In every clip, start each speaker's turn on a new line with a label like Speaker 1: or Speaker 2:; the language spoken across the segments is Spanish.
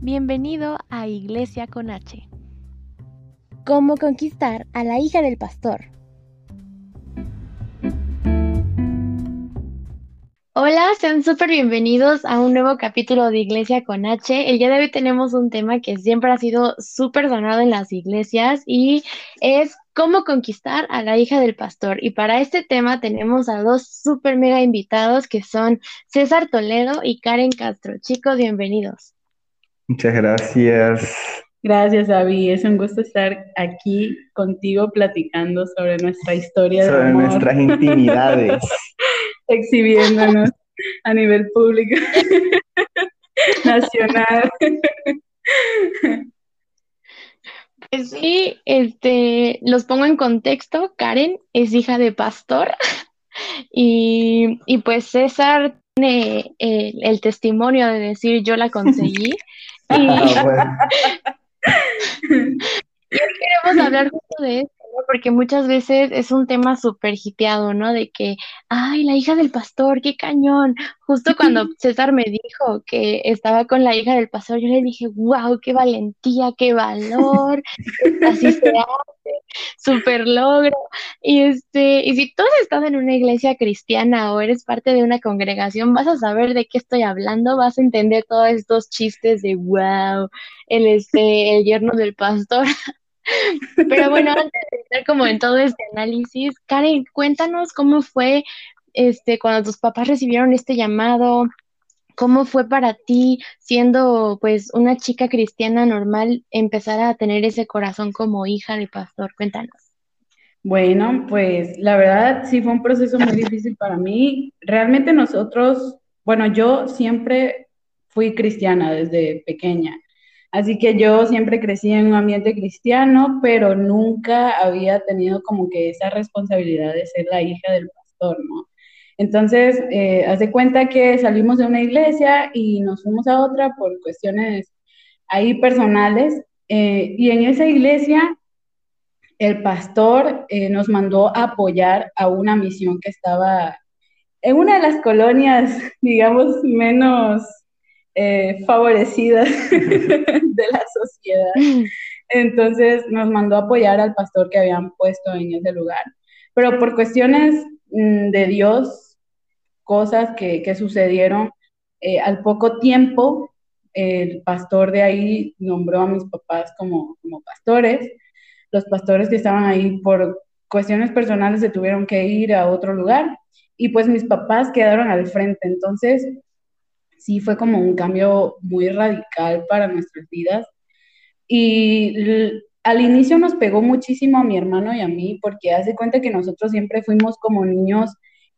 Speaker 1: Bienvenido a Iglesia con H.
Speaker 2: ¿Cómo conquistar a la hija del pastor?
Speaker 1: Hola, sean súper bienvenidos a un nuevo capítulo de Iglesia con H. El día de hoy tenemos un tema que siempre ha sido súper sonado en las iglesias y es cómo conquistar a la hija del pastor. Y para este tema tenemos a dos súper mega invitados que son César Toledo y Karen Castro. Chicos, bienvenidos.
Speaker 3: Muchas gracias.
Speaker 4: Gracias, Avi. Es un gusto estar aquí contigo platicando sobre nuestra historia
Speaker 3: sobre
Speaker 4: de amor.
Speaker 3: nuestras intimidades.
Speaker 4: exhibiéndonos a nivel público, nacional.
Speaker 1: Pues sí, este, los pongo en contexto. Karen es hija de pastor y, y pues César tiene el, el testimonio de decir yo la conseguí. Y,
Speaker 3: Ah, bueno.
Speaker 1: y hoy queremos hablar justo de esto. Porque muchas veces es un tema súper hipeado, ¿no? De que, ay, la hija del pastor, qué cañón. Justo cuando César me dijo que estaba con la hija del pastor, yo le dije, wow, qué valentía, qué valor, así se hace, súper logro. Y este, y si tú has estado en una iglesia cristiana o eres parte de una congregación, vas a saber de qué estoy hablando, vas a entender todos estos chistes de wow, el este, el yerno del pastor. Pero bueno, antes de entrar como en todo este análisis, Karen, cuéntanos cómo fue este cuando tus papás recibieron este llamado, cómo fue para ti siendo pues una chica cristiana normal empezar a tener ese corazón como hija de pastor. Cuéntanos.
Speaker 4: Bueno, pues la verdad sí fue un proceso muy difícil para mí. Realmente nosotros, bueno, yo siempre fui cristiana desde pequeña. Así que yo siempre crecí en un ambiente cristiano, pero nunca había tenido como que esa responsabilidad de ser la hija del pastor, ¿no? Entonces, eh, haz de cuenta que salimos de una iglesia y nos fuimos a otra por cuestiones ahí personales. eh, y en esa iglesia, el pastor eh, nos mandó apoyar a una misión que estaba en una de las colonias, digamos, menos eh, favorecidas de la sociedad. Entonces nos mandó a apoyar al pastor que habían puesto en ese lugar. Pero por cuestiones mm, de Dios, cosas que, que sucedieron, eh, al poco tiempo el pastor de ahí nombró a mis papás como, como pastores. Los pastores que estaban ahí por cuestiones personales se tuvieron que ir a otro lugar y pues mis papás quedaron al frente. Entonces, sí fue como un cambio muy radical para nuestras vidas. Y al inicio nos pegó muchísimo a mi hermano y a mí, porque hace cuenta que nosotros siempre fuimos como niños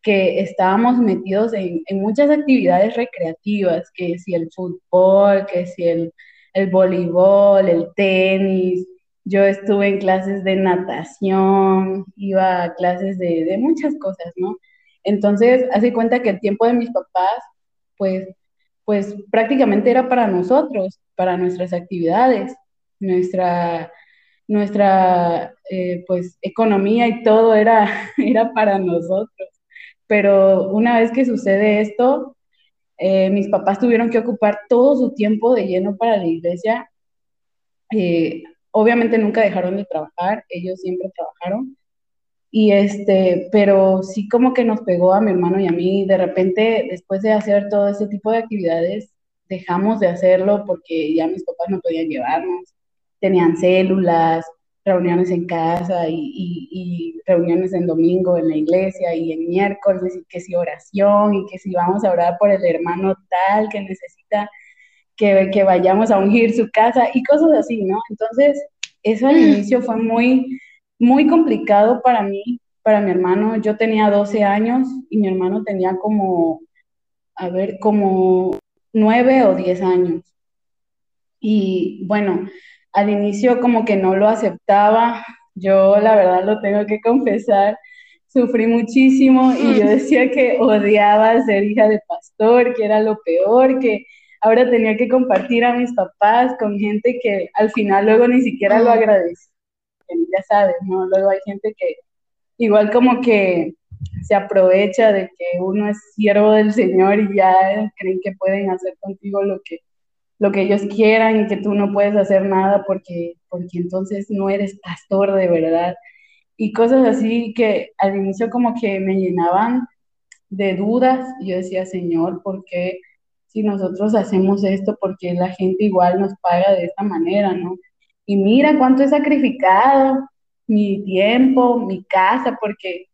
Speaker 4: que estábamos metidos en, en muchas actividades recreativas, que si el fútbol, que si el, el voleibol, el tenis. Yo estuve en clases de natación, iba a clases de, de muchas cosas, ¿no? Entonces, hace cuenta que el tiempo de mis papás, pues pues prácticamente era para nosotros, para nuestras actividades, nuestra, nuestra eh, pues economía y todo era, era para nosotros. Pero una vez que sucede esto, eh, mis papás tuvieron que ocupar todo su tiempo de lleno para la iglesia. Eh, obviamente nunca dejaron de trabajar, ellos siempre trabajaron. Y este, pero sí como que nos pegó a mi hermano y a mí, de repente, después de hacer todo ese tipo de actividades, dejamos de hacerlo porque ya mis papás no podían llevarnos, tenían células, reuniones en casa y, y- y reuniones en domingo en la iglesia y en miércoles y que si oración y que si vamos a orar por el hermano tal que necesita que, que vayamos a ungir su casa y cosas así, ¿no? Entonces, eso al inicio fue muy, muy complicado para mí, para mi hermano. Yo tenía 12 años y mi hermano tenía como, a ver, como 9 o 10 años. Y bueno, al inicio como que no lo aceptaba. Yo la verdad lo tengo que confesar, sufrí muchísimo y yo decía que odiaba ser hija de pastor, que era lo peor, que ahora tenía que compartir a mis papás con gente que al final luego ni siquiera lo agradecía. Ya sabes, ¿no? Luego hay gente que igual como que se aprovecha de que uno es siervo del Señor y ya creen que pueden hacer contigo lo que, lo que ellos quieran y que tú no puedes hacer nada porque, porque entonces no eres pastor de verdad. Y cosas así que al inicio como que me llenaban de dudas. Yo decía, Señor, ¿por qué si nosotros hacemos esto? Porque la gente igual nos paga de esta manera, ¿no? Y mira cuánto he sacrificado, mi tiempo, mi casa, porque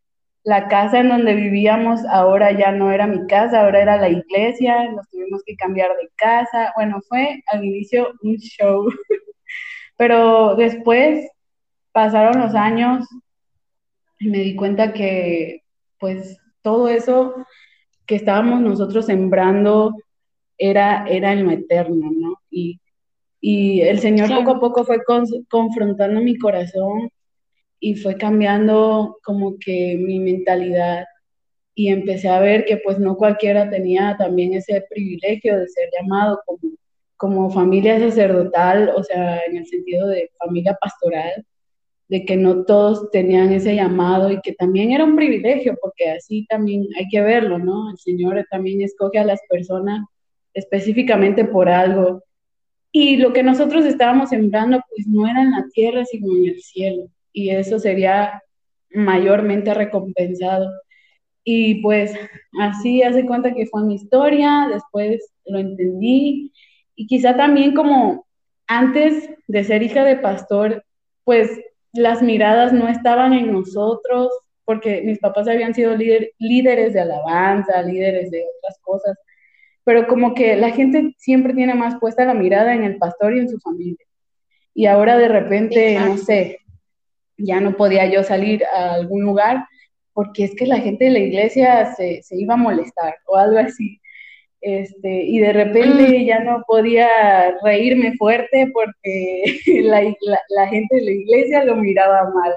Speaker 4: la casa en donde vivíamos ahora ya no era mi casa, ahora era la iglesia, nos tuvimos que cambiar de casa. Bueno, fue al inicio un show, pero después pasaron los años y me di cuenta que pues todo eso que estábamos nosotros sembrando era, era en lo eterno, ¿no? Y, el Señor poco a poco fue confrontando mi corazón y fue cambiando como que mi mentalidad y empecé a ver que pues no cualquiera tenía también ese privilegio de ser llamado como, como familia sacerdotal, o sea, en el sentido de familia pastoral, de que no todos tenían ese llamado y que también era un privilegio, porque así también hay que verlo, ¿no? El Señor también escoge a las personas específicamente por algo. Y lo que nosotros estábamos sembrando, pues no era en la tierra, sino en el cielo y eso sería mayormente recompensado. Y pues así hace cuenta que fue mi historia, después lo entendí y quizá también como antes de ser hija de pastor, pues las miradas no estaban en nosotros, porque mis papás habían sido líderes de alabanza, líderes de otras cosas, pero como que la gente siempre tiene más puesta la mirada en el pastor y en su familia. Y ahora de repente, no sé, ya no podía yo salir a algún lugar porque es que la gente de la iglesia se, iba a molestar o algo así. Este, y de repente mm. ya no podía reírme fuerte porque la, gente de la iglesia lo miraba mal.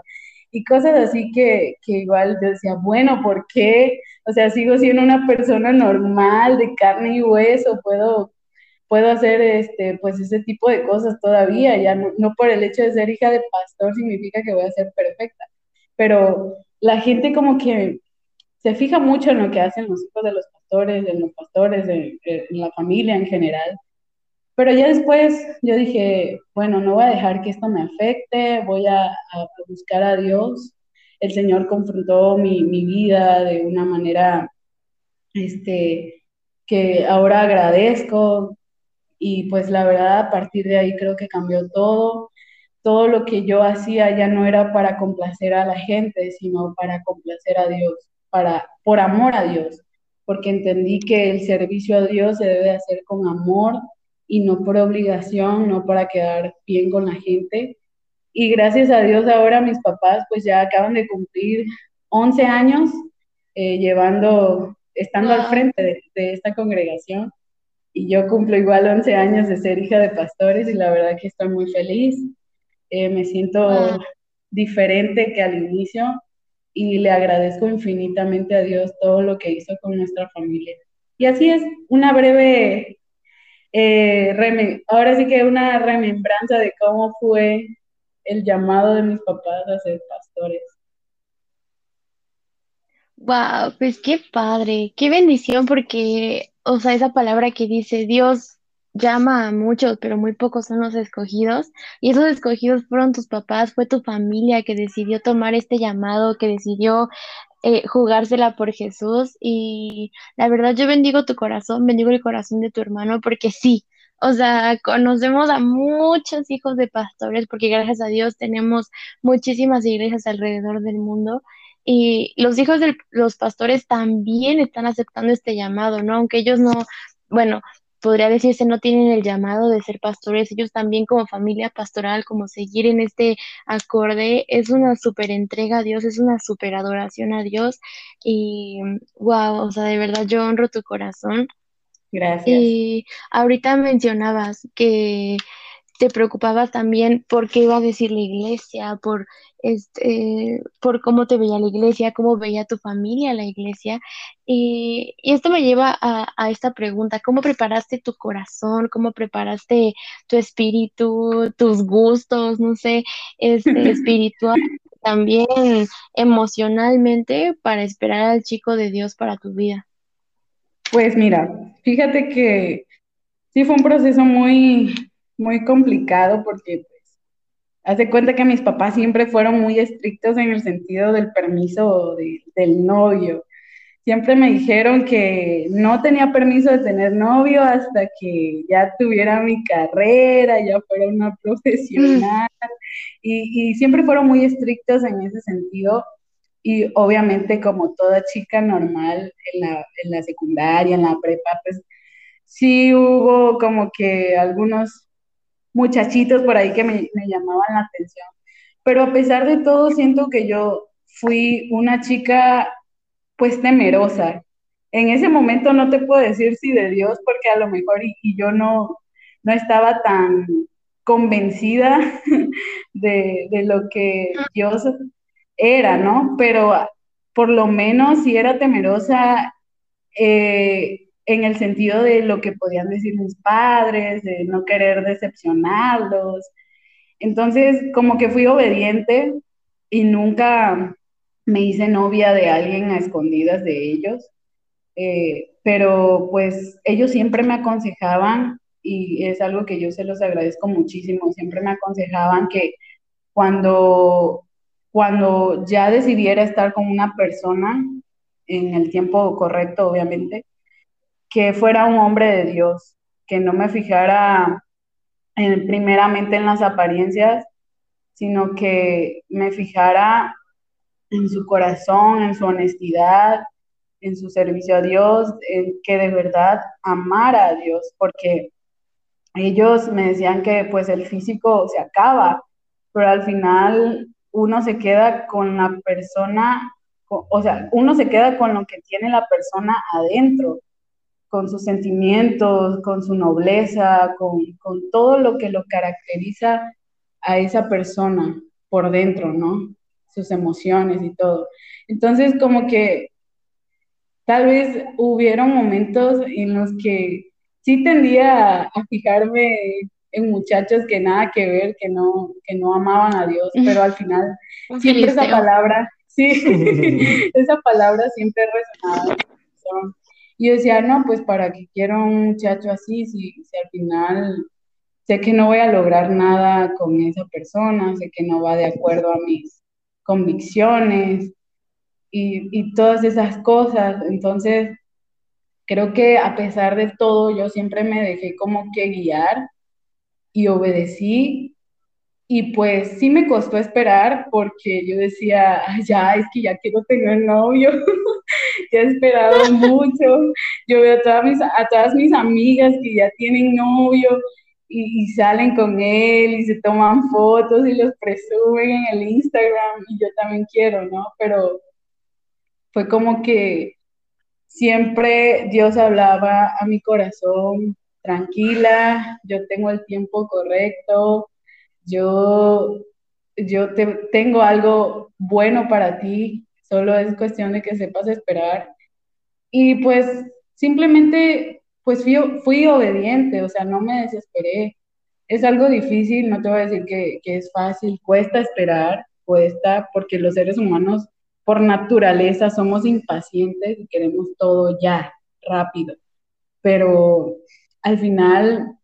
Speaker 4: Y cosas así que, que igual decía, bueno, ¿por qué? O sea, sigo siendo una persona normal, de carne y hueso, puedo puedo hacer este, pues ese tipo de cosas todavía, ya no, por el hecho de ser hija de pastor significa que voy a ser perfecta, pero la gente como que se fija mucho en lo que hacen los hijos de los pastores, en los pastores, en, la familia en general, pero ya después yo dije, bueno, no voy a dejar que esto me afecte, voy a buscar a Dios. El Señor confrontó mi, mi vida de una manera este, que ahora agradezco, y pues la verdad a partir de ahí creo que cambió todo. Todo lo que yo hacía ya no era para complacer a la gente, sino para complacer a Dios, para por amor a Dios, porque entendí que el servicio a Dios se debe hacer con amor y no por obligación, no para quedar bien con la gente. Y gracias a Dios ahora mis papás pues ya acaban de cumplir 11 años eh, llevando, estando al frente de, de esta congregación y yo cumplo igual 11 años de ser hija de pastores y la verdad que estoy muy feliz. Eh, me siento diferente que al inicio y le agradezco infinitamente a Dios todo lo que hizo con nuestra familia. Y así es, una breve, eh, ahora sí que una remembranza de cómo fue el llamado de mis papás a ser pastores.
Speaker 1: Wow, pues qué padre, qué bendición porque o sea, esa palabra que dice Dios llama a muchos, pero muy pocos son los escogidos. Y esos escogidos fueron tus papás, fue tu familia que decidió tomar este llamado, que decidió eh, jugársela por Jesús. Y la verdad, yo bendigo tu corazón, bendigo el corazón de tu hermano, porque sí. O sea, conocemos a muchos hijos de pastores porque gracias a Dios tenemos muchísimas iglesias alrededor del mundo y los hijos de los pastores también están aceptando este llamado, ¿no? Aunque ellos no, bueno, podría decirse no tienen el llamado de ser pastores, ellos también como familia pastoral, como seguir en este acorde, es una super entrega a Dios, es una super adoración a Dios y wow, o sea, de verdad yo honro tu corazón.
Speaker 4: Gracias.
Speaker 1: Y ahorita mencionabas que te preocupabas también por qué iba a decir la iglesia, por este, por cómo te veía la iglesia, cómo veía tu familia la iglesia. Y, esto me lleva a, esta pregunta, ¿cómo preparaste tu corazón? ¿Cómo preparaste tu espíritu, tus gustos, no sé, este, espiritual, también emocionalmente para esperar al chico de Dios para tu vida?
Speaker 4: Pues mira, fíjate que sí fue un proceso muy, muy complicado porque pues, hace cuenta que mis papás siempre fueron muy estrictos en el sentido del permiso del novio. Siempre me dijeron que no tenía permiso de tener novio hasta que ya tuviera mi carrera, ya fuera una profesional. Y, y siempre fueron muy estrictos en ese sentido. Y obviamente como toda chica normal en la, en la secundaria, en la prepa, pues sí hubo como que algunos muchachitos por ahí que me, llamaban la atención. Pero a pesar de todo, siento que yo fui una chica pues temerosa. En ese momento no te puedo decir si de Dios, porque a lo mejor y yo no, no estaba tan convencida de, de, lo que Dios era, ¿no? Pero por lo menos si era temerosa eh, en el sentido de lo que podían decir mis padres, de no querer decepcionarlos. Entonces, como que fui obediente y nunca me hice novia de alguien a escondidas de ellos. Eh, pero pues ellos siempre me aconsejaban y es algo que yo se los agradezco muchísimo, siempre me aconsejaban que cuando cuando ya decidiera estar con una persona en el tiempo correcto, obviamente, que fuera un hombre de Dios, que no me fijara en, primeramente en las apariencias, sino que me fijara en su corazón, en su honestidad, en su servicio a Dios, en que de verdad amara a Dios, porque ellos me decían que pues el físico se acaba, pero al final uno se queda con la persona, o sea, uno se queda con lo que tiene la persona adentro, con sus sentimientos, con su nobleza, con, todo lo que lo caracteriza a esa persona por dentro, ¿no? Sus emociones y todo. Entonces, como que tal vez hubieron momentos en los que sí tendía a fijarme en muchachos que nada que ver, que no, que no amaban a Dios, pero al final siempre esa palabra, sí, esa palabra siempre resonaba. Y yo decía, no, pues para qué quiero un muchacho así, si, si al final sé que no voy a lograr nada con esa persona, sé que no va de acuerdo a mis convicciones y, y todas esas cosas. Entonces, creo que a pesar de todo, yo siempre me dejé como que guiar y obedecí. Y pues sí me costó esperar porque yo decía, ya, es que ya quiero tener novio, ya he esperado mucho. Yo veo a todas, mis, a todas mis amigas que ya tienen novio y, y, salen con él y se toman fotos y los presumen en el Instagram y yo también quiero, ¿no? Pero fue como que siempre Dios hablaba a mi corazón tranquila, yo tengo el tiempo correcto, yo, yo te, tengo algo bueno para ti, solo es cuestión de que sepas esperar. Y pues simplemente, pues fui, fui obediente, o sea, no me desesperé. Es algo difícil, no te voy a decir que, que es fácil, cuesta esperar, cuesta, porque los seres humanos por naturaleza somos impacientes y queremos todo ya, rápido. Pero al final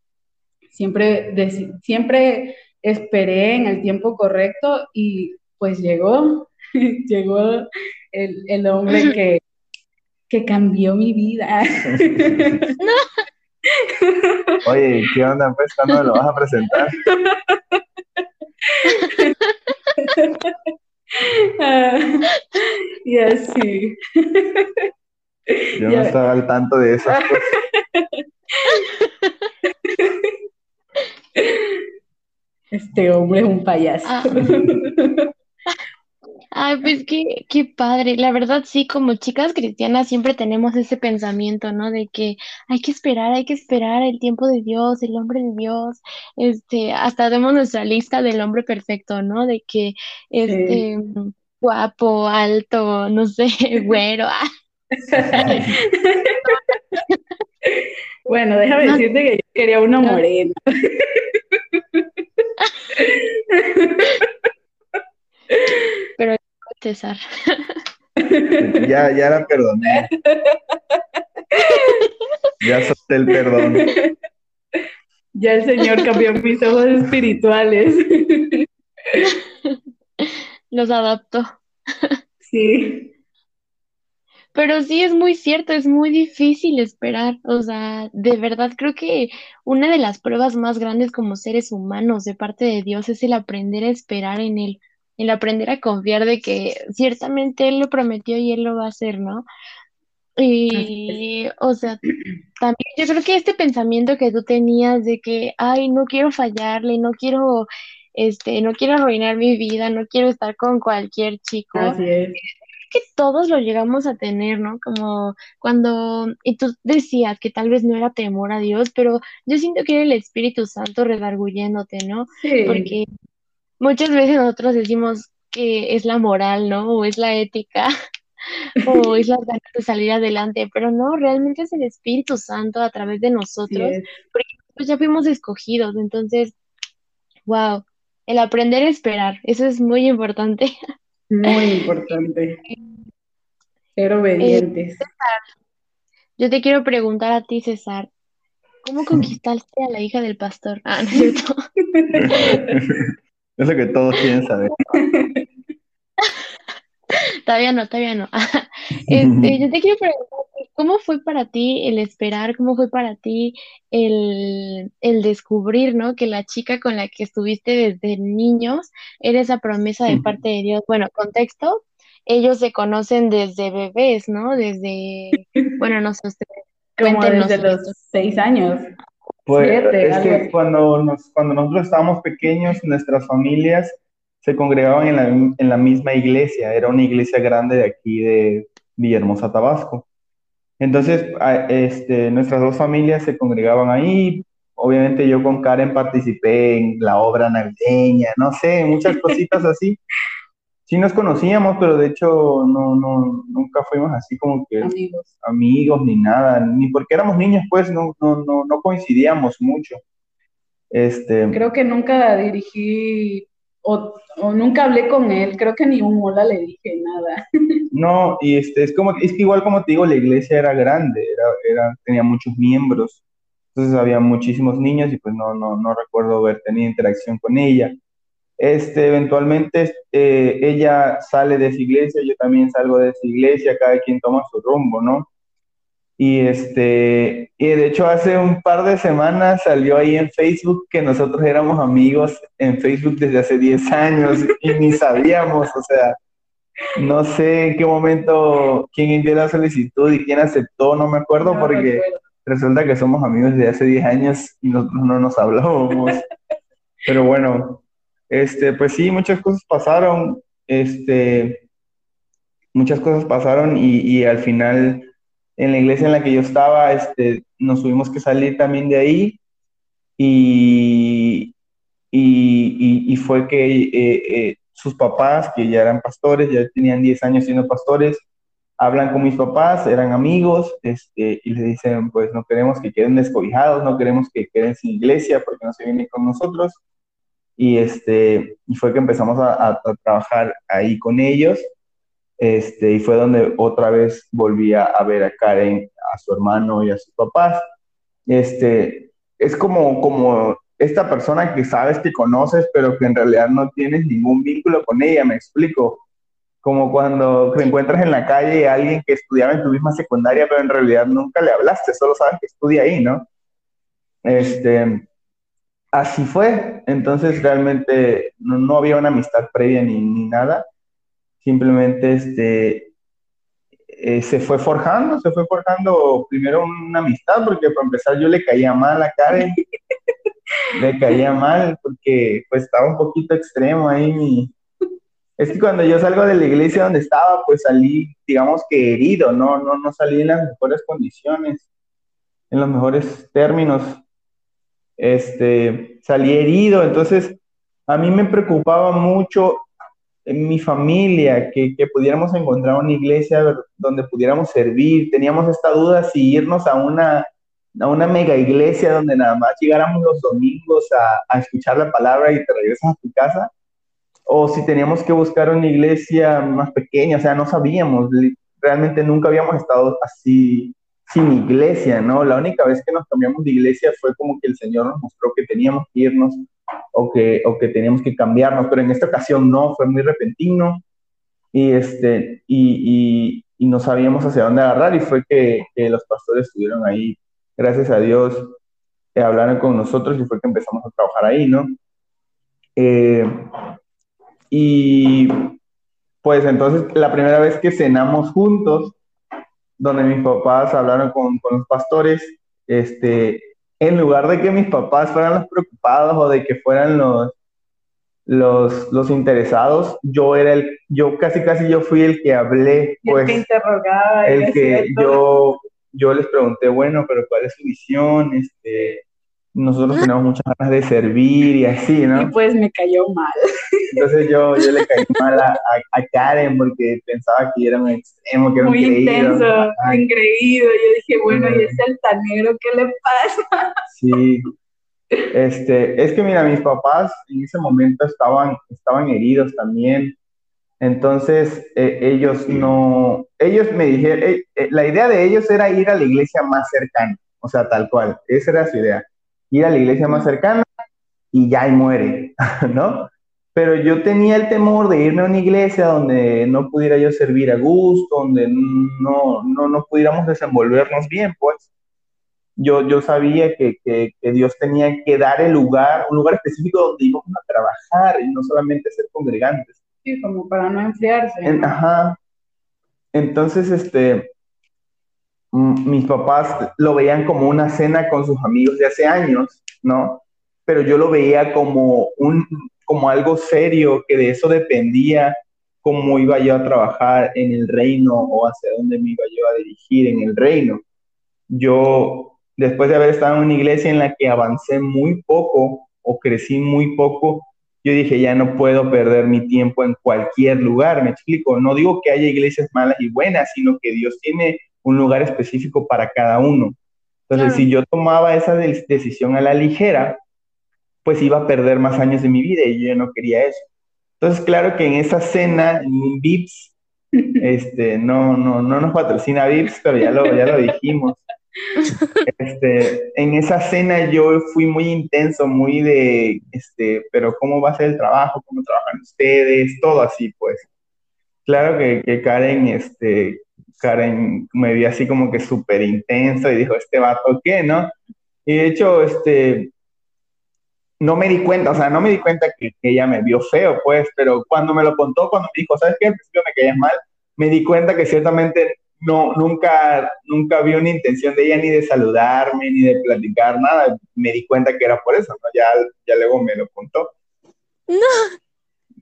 Speaker 4: siempre, siempre esperé en el tiempo correcto y pues llegó, llegó el, el hombre que, que cambió mi vida.
Speaker 3: Oye, ¿qué onda? Pues, ¿cuándo lo vas a presentar?
Speaker 4: y así.
Speaker 3: Yo no estaba al tanto de esas cosas.
Speaker 4: Este hombre es un payaso.
Speaker 1: Ah. Ay, pues qué, qué padre. La verdad, sí, como chicas cristianas siempre tenemos ese pensamiento, ¿no? De que hay que esperar, hay que esperar el tiempo de Dios, el hombre de Dios. Este, hasta vemos nuestra lista del hombre perfecto, ¿no? De que, este, guapo, alto, no sé, güero.
Speaker 4: Bueno, déjame decirte que yo quería una morena.
Speaker 1: Pero César.
Speaker 3: Ya, ya la perdoné. Ya solté el perdón.
Speaker 4: Ya el Señor cambió mis ojos espirituales.
Speaker 1: Los adaptó.
Speaker 4: Sí.
Speaker 1: Pero sí es muy cierto, es muy difícil esperar. O sea, de verdad creo que una de las pruebas más grandes como seres humanos de parte de Dios es el aprender a esperar en Él, el aprender a confiar de que ciertamente Él lo prometió y Él lo va a hacer, ¿no? Y, o sea, también yo creo que este pensamiento que tú tenías de que, ay, no quiero fallarle, no quiero, este, no quiero arruinar mi vida, no quiero estar con cualquier chico,
Speaker 4: Así es.
Speaker 1: Que todos lo llegamos a tener, ¿no? Como cuando, y tú decías que tal vez no era temor a Dios, pero yo siento que era el Espíritu Santo redarguyéndote, ¿no?
Speaker 4: Sí.
Speaker 1: Porque muchas veces nosotros decimos que es la moral, ¿no? O es la ética, o es las ganas de salir adelante, pero no, realmente es el Espíritu Santo a través de nosotros, porque nosotros ya fuimos escogidos, entonces, wow, el aprender a esperar, eso es muy importante.
Speaker 4: Muy importante. Ser
Speaker 1: Eh,
Speaker 4: obedientes.
Speaker 1: yo te quiero preguntar a ti, César, ¿cómo conquistaste a la hija del pastor? Ah, no es cierto.
Speaker 3: Es lo que todos quieren saber.
Speaker 1: Todavía no, todavía no. Este, yo te quiero preguntar, ¿cómo fue para ti el esperar? ¿Cómo fue para ti el, el descubrir, ¿no? Que la chica con la que estuviste desde niños era esa promesa de parte de Dios. Bueno, contexto, ellos se conocen desde bebés, ¿no? Desde, bueno, no sé, ustedes,
Speaker 4: Como desde los
Speaker 1: esto.
Speaker 4: seis años.
Speaker 3: Pues
Speaker 4: Siete,
Speaker 3: es que cuando, nos, cuando nosotros estábamos pequeños, nuestras familias se congregaban en la, en la misma iglesia. Era una iglesia grande de aquí de Villahermosa, Tabasco. Entonces, este, nuestras dos familias se congregaban ahí. Obviamente yo con Karen participé en la obra navideña, no sé, muchas cositas así. Sí nos conocíamos, pero de hecho no, no, nunca fuimos así como que
Speaker 4: Amigos.
Speaker 3: amigos ni nada, ni porque éramos niños, pues no, no, no, no coincidíamos mucho. Este,
Speaker 4: Creo que nunca dirigí o, nunca hablé con él. Creo que ni un hola le dije nada.
Speaker 3: no, y este, es como, es que igual como te digo, la iglesia era grande, era, era, tenía muchos miembros, entonces había muchísimos niños y pues no, no, no recuerdo haber tenido interacción con ella. Este, eventualmente eh, ella sale de esa iglesia, yo también salgo de esa iglesia, cada quien toma su rumbo, ¿no? Y este, y de hecho hace un par de semanas salió ahí en Facebook que nosotros éramos amigos en Facebook desde hace 10 años y ni sabíamos, o sea, no sé en qué momento quién envió la solicitud y quién aceptó, no me acuerdo
Speaker 4: No
Speaker 3: porque resulta que somos amigos desde hace 10 años y nosotros no nos hablábamos. Pero bueno, este, pues sí, muchas cosas pasaron, este, muchas cosas pasaron y, y al final en la iglesia en la que yo estaba, este, nos tuvimos que salir también de ahí y, y, y- y fue que eh, eh, sus papás, que ya eran pastores, ya tenían 10 años siendo pastores, hablan con mis papás, eran amigos, este, y les dicen, pues no queremos que queden descobijados, no queremos que queden sin iglesia porque no se vienen con nosotros. Y, este, y fue que empezamos a, a- a trabajar ahí con ellos. Este, y fue donde otra vez volví a, ver a Karen, a su hermano y a sus papás. Este, es como, como esta persona que sabes que conoces, pero que en realidad no tienes ningún vínculo con ella, me explico. Como cuando te encuentras en la calle a alguien que estudiaba en tu misma secundaria, pero en realidad nunca le hablaste, solo sabes que estudia ahí, ¿no? Este, así fue. Entonces realmente no, no había una amistad previa ni, ni nada. Simplemente este, eh, se fue forjando, se fue forjando primero una amistad, porque para empezar yo le caía mal a Karen, le caía mal porque pues estaba un poquito extremo ahí mi... Es que cuando yo salgo de la iglesia donde estaba, pues salí, digamos que herido, no, no, no salí en las mejores condiciones, en los mejores términos. Este, salí herido, entonces a mí me preocupaba mucho en mi familia, que, que pudiéramos encontrar una iglesia donde pudiéramos servir. Teníamos esta duda si irnos a una, a una mega iglesia donde nada más llegáramos los domingos a, a escuchar la palabra y te regresas a tu casa, o si teníamos que buscar una iglesia más pequeña, o sea, no sabíamos, realmente nunca habíamos estado así sin iglesia, ¿no? La única vez que nos cambiamos de iglesia fue como que el Señor nos mostró que teníamos que irnos o que, o que teníamos que cambiarnos, pero en esta ocasión no, fue muy repentino y, este, y, y, no sabíamos hacia dónde agarrar y fue que, que los pastores estuvieron ahí, gracias a Dios, eh, hablaron con nosotros y fue que empezamos a trabajar ahí, ¿no? Eh, y pues entonces la primera vez que cenamos juntos, donde mis papás hablaron con, con los pastores, este, en lugar de que mis papás fueran los preocupados o de que fueran los, los, los interesados, yo era el, yo casi casi yo fui el que hablé, pues,
Speaker 4: el que interrogaba,
Speaker 3: el que yo, yo les pregunté, bueno, pero ¿cuál es su visión? Este, nosotros teníamos muchas ganas de servir y así, ¿no?
Speaker 4: Y pues me cayó mal.
Speaker 3: Entonces yo, yo le caí mal a, a, Karen porque pensaba que era un extremo, que era
Speaker 4: Muy
Speaker 3: un
Speaker 4: intenso, engreído. Yo dije, bueno, ¿y ese altanero qué le pasa?
Speaker 3: Sí. Este, es que mira, mis papás en ese momento estaban, estaban heridos también. Entonces, eh, ellos no, ellos me dijeron, eh, eh, la idea de ellos era ir a la iglesia más cercana, o sea, tal cual, esa era su idea ir a la iglesia más cercana y ya y muere, ¿no? Pero yo tenía el temor de irme a una iglesia donde no pudiera yo servir a gusto, donde no, no, no pudiéramos desenvolvernos bien, pues. Yo, yo sabía que, que, que, Dios tenía que dar el lugar, un lugar específico donde íbamos a trabajar y no solamente ser congregantes.
Speaker 4: Sí, como para no enfriarse.
Speaker 3: Ajá. Entonces, este, mis papás lo veían como una cena con sus amigos de hace años, ¿no? Pero yo lo veía como, un, como algo serio, que de eso dependía cómo iba yo a trabajar en el reino o hacia dónde me iba yo a dirigir en el reino. Yo, después de haber estado en una iglesia en la que avancé muy poco o crecí muy poco, yo dije, ya no puedo perder mi tiempo en cualquier lugar, me explico. No digo que haya iglesias malas y buenas, sino que Dios tiene un lugar específico para cada uno. Entonces, si yo tomaba esa decisión a la ligera, pues iba a perder más años de mi vida y yo no quería eso. Entonces, claro que en esa cena, en Vips, este, no, no, no nos patrocina Vips, pero ya lo, ya lo dijimos. Este, en esa cena yo fui muy intenso, muy de, este, pero ¿cómo va a ser el trabajo? ¿Cómo trabajan ustedes? Todo así, pues. Claro que, que Karen, este, Karen me vi así como que súper intenso y dijo, este vato, ¿qué, no? Y de hecho, este, no me di cuenta, o sea, no me di cuenta que, ella me vio feo, pues, pero cuando me lo contó, cuando me dijo, ¿sabes qué? Al principio me caías mal, me di cuenta que ciertamente no, nunca, nunca vi una intención de ella ni de saludarme, ni de platicar, nada. Me di cuenta que era por eso, ¿no? Ya, ya luego me lo contó.
Speaker 2: No.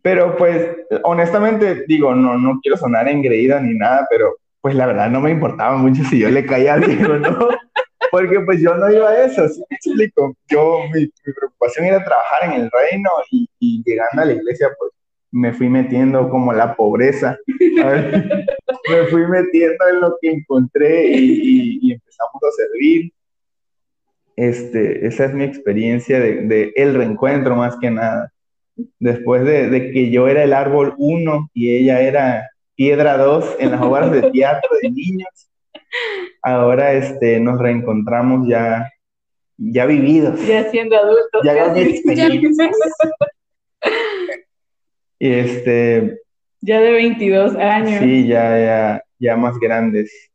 Speaker 3: Pero pues, honestamente, digo, no, no quiero sonar engreída ni nada, pero pues la verdad no me importaba mucho si yo le caía bien o no, porque pues yo no iba a eso, ¿sí me explico? Yo, mi, preocupación era trabajar en el reino y, llegando a la iglesia, pues me fui metiendo como la pobreza, me fui metiendo en lo que encontré y, empezamos a servir. Este, esa es mi experiencia de, de el reencuentro más que nada. Después de, de que yo era el árbol uno y ella era Piedra 2 en las obras de teatro de niños. Ahora este, nos reencontramos ya, ya vividos.
Speaker 4: Ya siendo adultos.
Speaker 3: Ya Y este...
Speaker 4: Ya de 22 años.
Speaker 3: Sí, ya, ya, ya más grandes.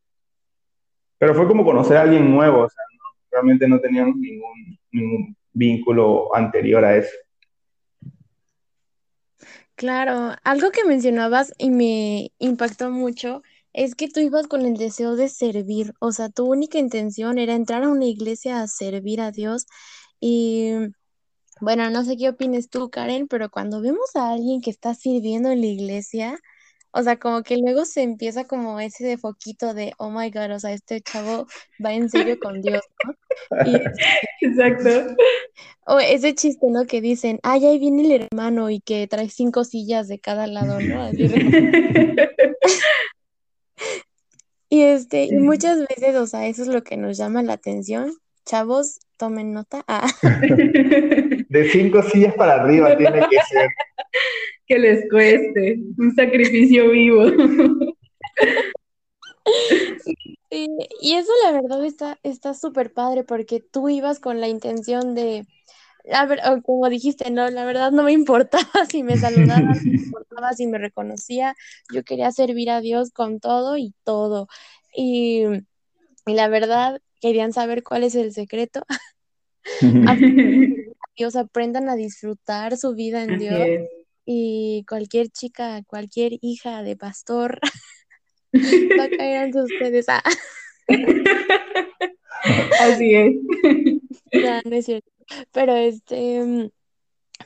Speaker 3: Pero fue como conocer a alguien nuevo, o sea, realmente no teníamos ningún, ningún vínculo anterior a eso.
Speaker 2: Claro, algo que mencionabas y me impactó mucho es que tú ibas con el deseo de servir, o sea, tu única intención era entrar a una iglesia a servir a Dios y bueno, no sé qué opines tú, Karen, pero cuando vemos a alguien que está sirviendo en la iglesia, o sea, como que luego se empieza como ese de foquito de, oh my God, o sea, este chavo va en serio con Dios, ¿no?
Speaker 4: Exacto.
Speaker 2: O ese chiste, ¿no? Que dicen, ay, ahí viene el hermano y que trae cinco sillas de cada lado, ¿no? y este, y muchas veces, o sea, eso es lo que nos llama la atención. Chavos, tomen nota. Ah.
Speaker 3: De cinco sillas para arriba tiene que ser
Speaker 4: que les cueste, un sacrificio vivo.
Speaker 1: Y eso la verdad está está súper padre porque tú ibas con la intención de, a ver, como dijiste, no, la verdad no me importaba si me saludaban, no me importaba si me reconocía, yo quería servir a Dios con todo y todo. Y, y la verdad, querían saber cuál es el secreto. Dios, aprendan a disfrutar su vida en Dios. Y cualquier chica, cualquier hija de pastor va a caer ante ustedes. Ah.
Speaker 4: Así es.
Speaker 1: No, no es cierto. Pero este,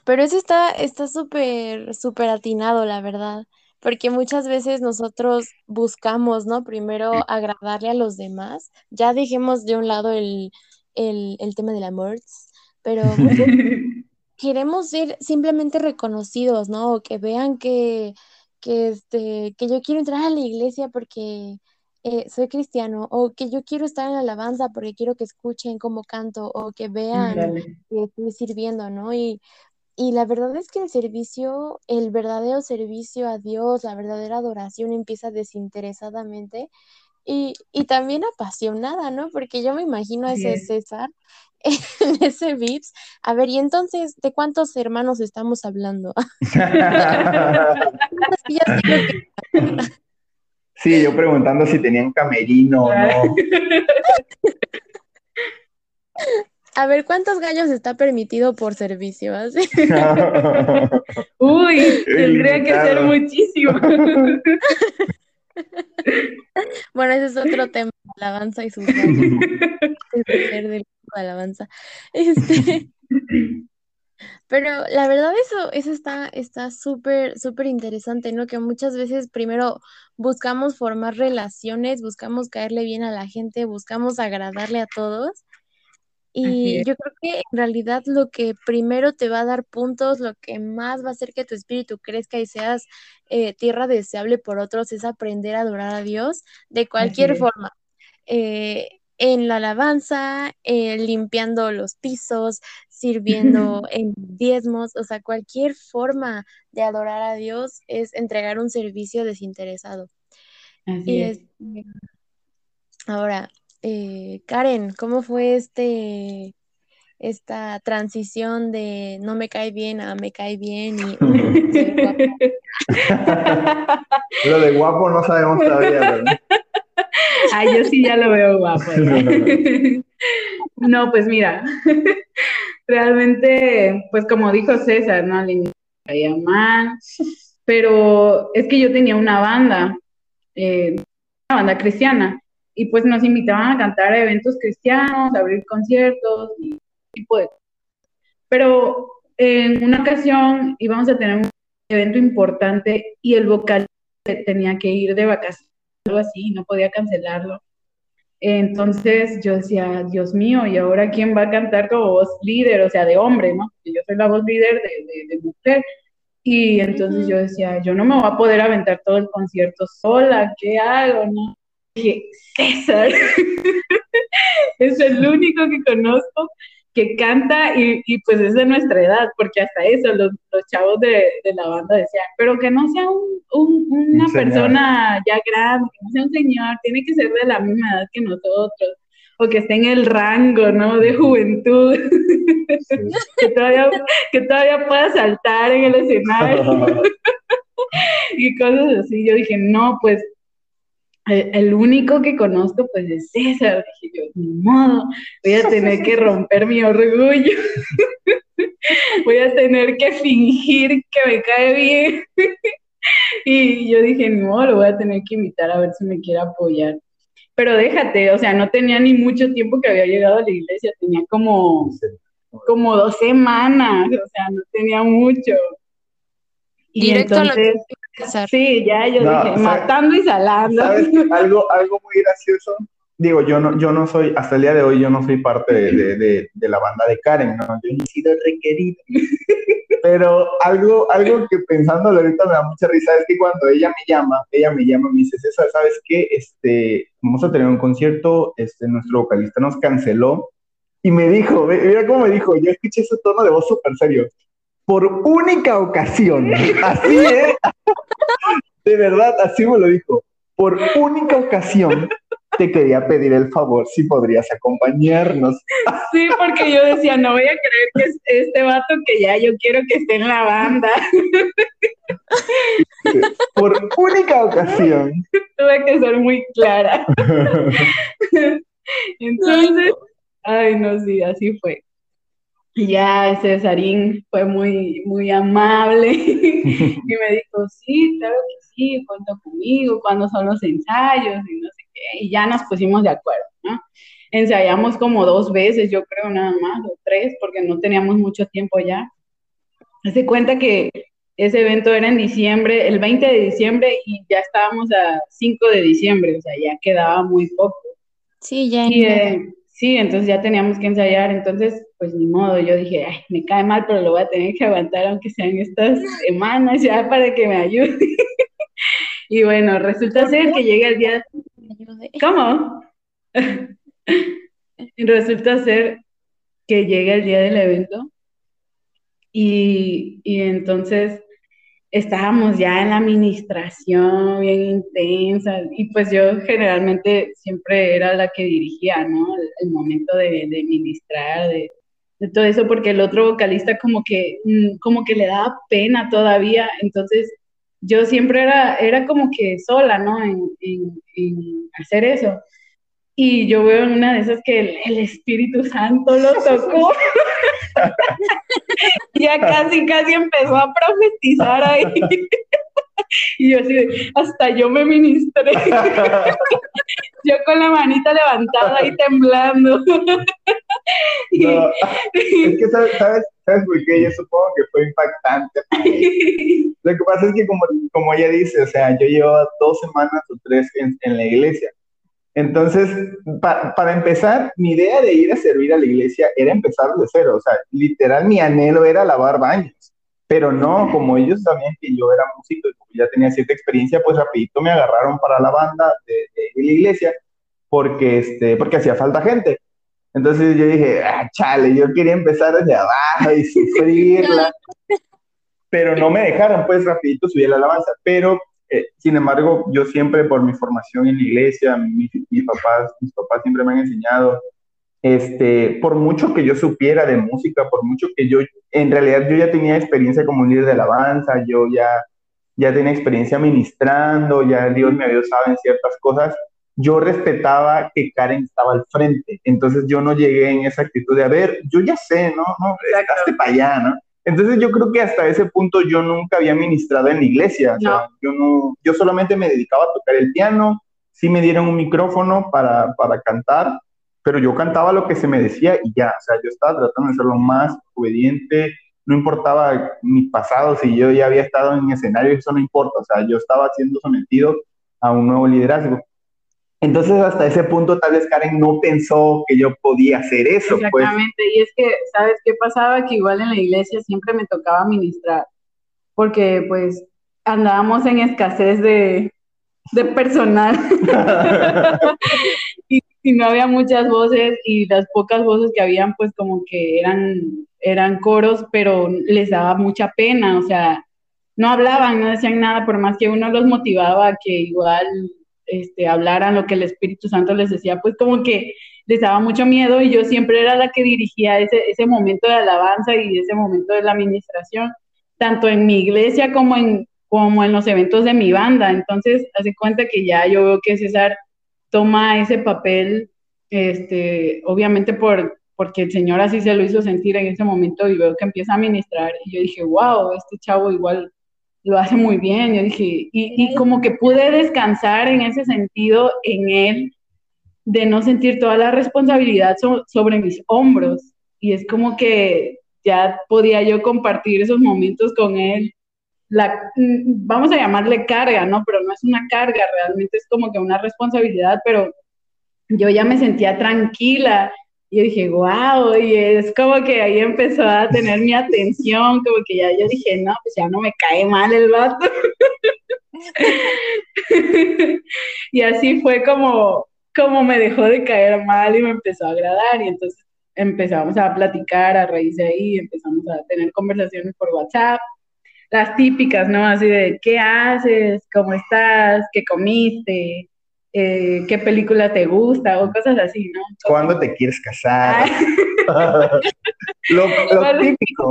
Speaker 1: pero eso está, está súper, súper atinado, la verdad. Porque muchas veces nosotros buscamos, ¿no? Primero agradarle a los demás. Ya dejemos de un lado el, el, el tema del amor, pero queremos ser simplemente reconocidos, ¿no? O que vean que, que, este, que yo quiero entrar a la iglesia porque eh, soy cristiano, o que yo quiero estar en la alabanza porque quiero que escuchen cómo canto, o que vean que estoy sirviendo, ¿no? Y, y la verdad es que el servicio, el verdadero servicio a Dios, la verdadera adoración empieza desinteresadamente y, y también apasionada, ¿no? Porque yo me imagino a ese César en ese VIPS. A ver, y entonces, ¿de cuántos hermanos estamos hablando?
Speaker 3: sí, yo preguntando si tenían camerino o no.
Speaker 1: A ver, ¿cuántos gallos está permitido por servicio?
Speaker 4: Uy, tendría que ser muchísimo.
Speaker 1: Bueno, ese es otro tema, alabanza y sus gallos. de alabanza. Este, pero la verdad eso, eso está, está súper, súper interesante, ¿no? Que muchas veces primero buscamos formar relaciones, buscamos caerle bien a la gente, buscamos agradarle a todos y yo creo que en realidad lo que primero te va a dar puntos, lo que más va a hacer que tu espíritu crezca y seas eh, tierra deseable por otros es aprender a adorar a Dios de cualquier forma. Eh, en la alabanza, eh, limpiando los pisos, sirviendo en diezmos, o sea, cualquier forma de adorar a Dios es entregar un servicio desinteresado. y es. ahora, eh, Karen, ¿cómo fue este esta transición de no me cae bien a me cae bien y
Speaker 3: Lo de guapo no sabemos todavía, ¿verdad?
Speaker 4: Ay, yo sí ya lo veo guapo. no, pues mira, realmente, pues como dijo César, ¿no? Le caía mal, pero es que yo tenía una banda, eh, una banda cristiana, y pues nos invitaban a cantar a eventos cristianos, a abrir conciertos y tipo de Pero en una ocasión íbamos a tener un evento importante y el vocal tenía que ir de vacaciones, algo así, no podía cancelarlo. Entonces yo decía, Dios mío, ¿y ahora quién va a cantar como voz líder? O sea, de hombre, ¿no? Yo soy la voz líder de, de mujer. Y entonces yo decía, yo no me voy a poder aventar todo el concierto sola, ¿qué hago? No? dije, César, es el único que conozco que canta y, pues es de nuestra edad, porque hasta eso los, chavos de, la banda decían, pero que no sea un, una persona ya grande, que no sea un señor, tiene que ser de la misma edad que nosotros, o que esté en el rango, ¿no? De juventud, que, todavía, que todavía pueda saltar en el escenario. y cosas así. Yo dije, no, pues el, único que conozco pues es César. Dije yo, ni modo, voy a tener que romper mi orgullo. voy a tener que fingir que me cae bien. y yo dije, ni modo, lo voy a tener que invitar a ver si me quiere apoyar. Pero déjate, o sea, no tenía ni mucho tiempo que había llegado a la iglesia, tenía como, como dos semanas, o sea, no tenía mucho. Y entonces, Sí, ya yo dije, matando y salando.
Speaker 3: ¿Sabes? Algo, algo muy gracioso. Digo, yo no, yo no soy, hasta el día de hoy, yo no soy parte de, de, de, la banda de Karen, ¿no? Yo no he sido requerido. Pero algo, algo que pensándolo ahorita me da mucha risa es que cuando ella me llama, ella me llama y me dice, César, ¿sabes qué? Este, vamos a tener un concierto, este, nuestro vocalista nos canceló y me dijo, mira cómo me dijo, yo escuché ese tono de voz súper serio por única ocasión. Así es. De verdad, así me lo dijo. Por única ocasión te quería pedir el favor si podrías acompañarnos.
Speaker 4: Sí, porque yo decía, no voy a creer que es este vato que ya yo quiero que esté en la banda.
Speaker 3: Por única ocasión.
Speaker 4: Tuve que ser muy clara. Entonces, ay, no, sí, así fue. Y ya Cesarín fue muy, muy amable y me dijo, sí, claro que sí, cuenta conmigo, cuando son los ensayos y no sé qué. Y ya nos pusimos de acuerdo, ¿no? Ensayamos como dos veces, yo creo, nada más, o tres, porque no teníamos mucho tiempo ya. Se cuenta que ese evento era en diciembre, el 20 de diciembre, y ya estábamos a 5 de diciembre, o sea, ya quedaba muy poco.
Speaker 2: Sí, ya.
Speaker 4: Eh, sí, entonces ya teníamos que ensayar, entonces, pues ni modo, yo dije, ay, me cae mal, pero lo voy a tener que aguantar, aunque sean estas semanas ya para que me ayude. y bueno, resulta ser que llega el día... ¿Cómo? resulta ser que llega el día del evento y, y entonces estábamos ya en la administración bien intensa y pues yo generalmente siempre era la que dirigía, ¿no? El, momento de, de ministrar, de, todo eso, porque el otro vocalista como que, mm, como que le daba pena todavía, entonces yo siempre era, era como que sola, ¿no? En, en hacer eso. Y yo veo en una de esas que el, el Espíritu Santo lo tocó. ya casi, casi empezó a profetizar ahí. y yo así, hasta yo me ministré. yo con la manita levantada ahí temblando.
Speaker 3: es que, ¿sabes, ¿sabes, sabes por qué? Yo supongo que fue impactante. Lo que pasa es que, como, como ella dice, o sea, yo llevo dos semanas o tres en, en la iglesia. Entonces, para empezar, mi idea de ir a servir a la iglesia era empezar de cero. O sea, literal, mi anhelo era lavar baños. Pero no, como ellos sabían que yo era músico y ya tenía cierta experiencia, pues rapidito me agarraron para la banda de, la iglesia porque, este, porque hacía falta gente. Entonces yo dije, ah, chale, yo quería empezar desde abajo y sufrirla. pero no me dejaron, pues rapidito subí la alabanza. Pero eh, sin embargo, yo siempre por mi formación en la iglesia, mis, papás, mis papás siempre me han enseñado, este, por mucho que yo supiera de música, por mucho que yo, en realidad yo ya tenía experiencia como líder de alabanza, yo ya, ya tenía experiencia ministrando, ya Dios me había usado en ciertas cosas, yo respetaba que Karen estaba al frente, entonces yo no llegué en esa actitud de, a ver, yo ya sé, ¿no? No, estás para allá, ¿no? Entonces yo creo que hasta ese punto yo nunca había ministrado en la iglesia. yo, no, yo solamente me dedicaba a tocar el piano, sí me dieron un micrófono para, para cantar, pero yo cantaba lo que se me decía y ya, o sea, yo estaba tratando de ser lo más obediente, no importaba mi pasado, si yo ya había estado en escenario, eso no importa, o sea, yo estaba siendo sometido a un nuevo liderazgo. Entonces, hasta ese punto, tal vez Karen no pensó que yo podía hacer eso.
Speaker 4: Pues. Exactamente, y es que, ¿sabes qué pasaba? Que igual en la iglesia siempre me tocaba ministrar, porque pues andábamos en escasez de, de personal. y, no había muchas voces, y las pocas voces que habían, pues como que eran, eran coros, pero les daba mucha pena, o sea, no hablaban, no decían nada, por más que uno los motivaba a que igual este, hablaran lo que el Espíritu Santo les decía, pues como que les daba mucho miedo y yo siempre era la que dirigía ese, ese momento de alabanza y ese momento de la administración, tanto en mi iglesia como en, como en los eventos de mi banda. Entonces, hace cuenta que ya yo veo que César toma ese papel, este, obviamente por, porque el Señor así se lo hizo sentir en ese momento y veo que empieza a ministrar y yo dije, wow, este chavo igual lo hace muy bien. Yo dije, y, y, como que pude descansar en ese sentido en él, de no sentir toda la responsabilidad sobre mis hombros. Y es como que ya podía yo compartir esos momentos con él. La, mm, vamos a llamarle carga, ¿no? Pero no es una carga, realmente es como que una responsabilidad, pero yo ya me sentía tranquila y yo dije, wow, y es como que ahí empezó a tener mi atención, como que ya yo dije, no, pues ya no me cae mal el vato. y así fue como, como me dejó de caer mal y me empezó a agradar y entonces empezamos a platicar a raíz de ahí, empezamos a tener conversaciones por WhatsApp, las típicas, ¿no? Así de, ¿qué haces? ¿Cómo estás? ¿Qué comiste? Eh, qué película te gusta o cosas así, ¿no?
Speaker 3: ¿Cuándo te quieres casar? lo, lo típico.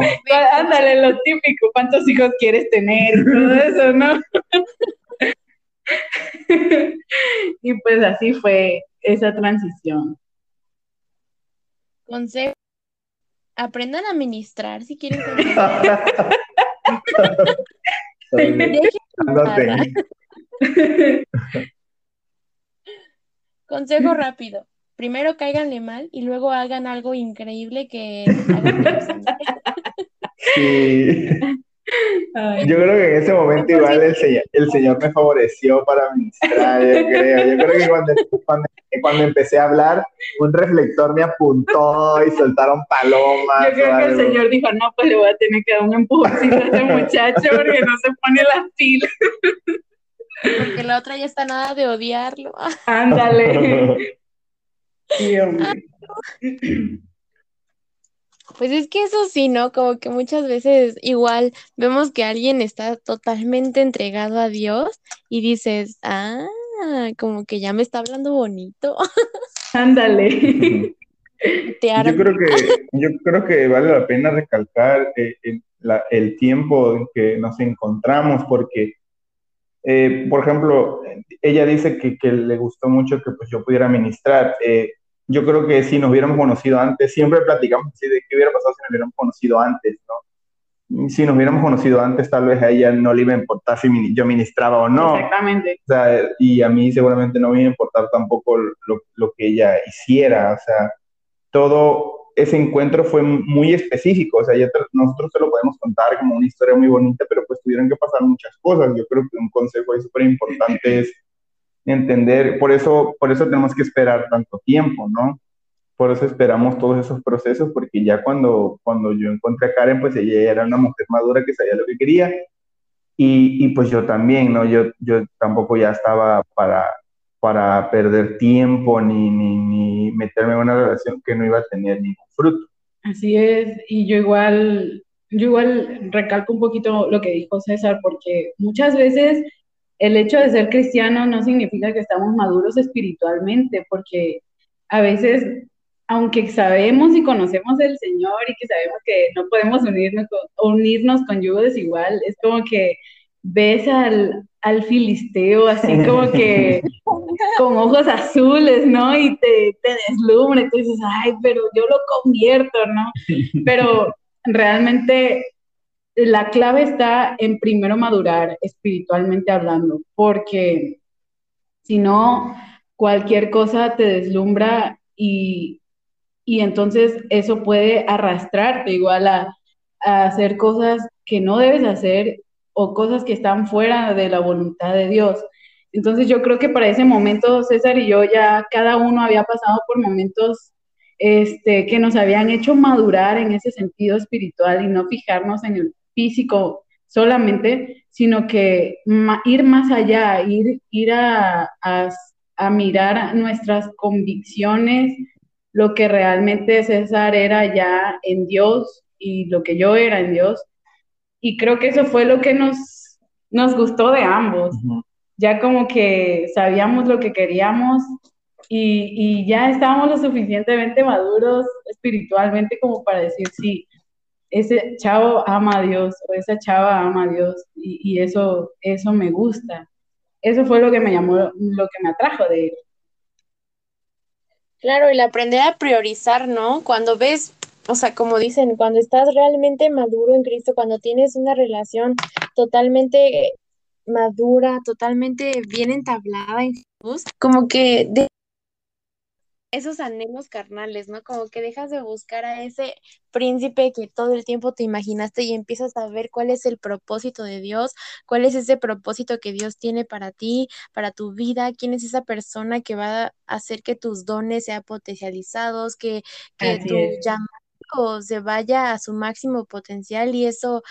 Speaker 4: Ándale, lo típico. ¿Cuántos hijos quieres tener? Todo eso, ¿no? y pues así fue esa transición.
Speaker 1: Consejo. Aprendan a ministrar si quieren. Consejo rápido. Primero cáiganle mal y luego hagan algo increíble que
Speaker 3: Sí. Yo creo que en ese momento igual el señor, el señor me favoreció para administrar, yo creo. Yo creo que cuando, cuando, empecé a hablar, un reflector me apuntó y soltaron palomas.
Speaker 4: Yo creo que el señor dijo, no, pues le voy a tener que dar un empujoncito a este muchacho porque no se pone las pilas.
Speaker 1: Porque la otra ya está nada de odiarlo.
Speaker 4: Ándale. Sí, hombre.
Speaker 1: Pues es que eso sí, ¿no? Como que muchas veces igual vemos que alguien está totalmente entregado a Dios y dices, ah, como que ya me está hablando bonito.
Speaker 4: Ándale.
Speaker 3: yo creo que yo creo que vale la pena recalcar eh, el, tiempo en que nos encontramos porque eh, por ejemplo ella dice que, que, le gustó mucho que pues yo pudiera ministrar eh, yo creo que si nos hubiéramos conocido antes, siempre platicamos así de qué hubiera pasado si nos hubiéramos conocido antes, ¿no? Si nos hubiéramos conocido antes, tal vez a ella no le iba a importar si yo ministraba o no.
Speaker 4: Exactamente.
Speaker 3: O sea, y a mí seguramente no me iba a importar tampoco lo, lo que ella hiciera. O sea, todo ese encuentro fue muy específico. O sea, ya nosotros se lo podemos contar como una historia muy bonita, pero pues tuvieron que pasar muchas cosas. Yo creo que un consejo ahí súper importante es entender, por eso, por eso tenemos que esperar tanto tiempo, ¿no? Por eso esperamos todos esos procesos, porque ya cuando, cuando yo encontré a Karen, pues ella era una mujer madura que sabía lo que quería, y, y pues yo también, ¿no? Yo, yo tampoco ya estaba para, para perder tiempo ni, ni, ni meterme en una relación que no iba a tener ningún fruto.
Speaker 4: Así es, y yo igual, yo igual recalco un poquito lo que dijo César, porque muchas veces el hecho de ser cristiano no significa que estamos maduros espiritualmente, porque a veces, aunque sabemos y conocemos al Señor y que sabemos que no podemos unirnos con, unirnos con yugo desigual, es como que ves al, al filisteo así como que con ojos azules, ¿no? Y te, te deslumbra y tú dices, ay, pero yo lo convierto, ¿no? Pero realmente la clave está en primero madurar espiritualmente hablando, porque si no, cualquier cosa te deslumbra y, entonces eso puede arrastrarte igual a, a, hacer cosas que no debes hacer o cosas que están fuera de la voluntad de Dios. Entonces yo creo que para ese momento César y yo ya cada uno había pasado por momentos este, que nos habían hecho madurar en ese sentido espiritual y no fijarnos en el físico solamente, sino que ir más allá, ir, ir a, a, mirar nuestras convicciones, lo que realmente César era ya en Dios y lo que yo era en Dios. Y creo que eso fue lo que nos, nos gustó de ambos. Ya como que sabíamos lo que queríamos y, y, ya estábamos lo suficientemente maduros espiritualmente como para decir, sí, ese chavo ama a Dios o esa chava ama a Dios y, eso, eso me gusta. Eso fue lo que me llamó, lo que me atrajo de él.
Speaker 1: Claro, el aprender a priorizar, ¿no? Cuando ves, o sea, como dicen, cuando estás realmente maduro en Cristo, cuando tienes una relación totalmente madura, totalmente bien entablada en Jesús, como que de esos anhelos carnales, ¿no? Como que dejas de buscar a ese príncipe que todo el tiempo te imaginaste y empiezas a ver cuál es el propósito de Dios, cuál es ese propósito que Dios tiene para ti, para tu vida, quién es esa persona que va a hacer que tus dones sean potencializados, que, que tu llamado se vaya a su máximo potencial y eso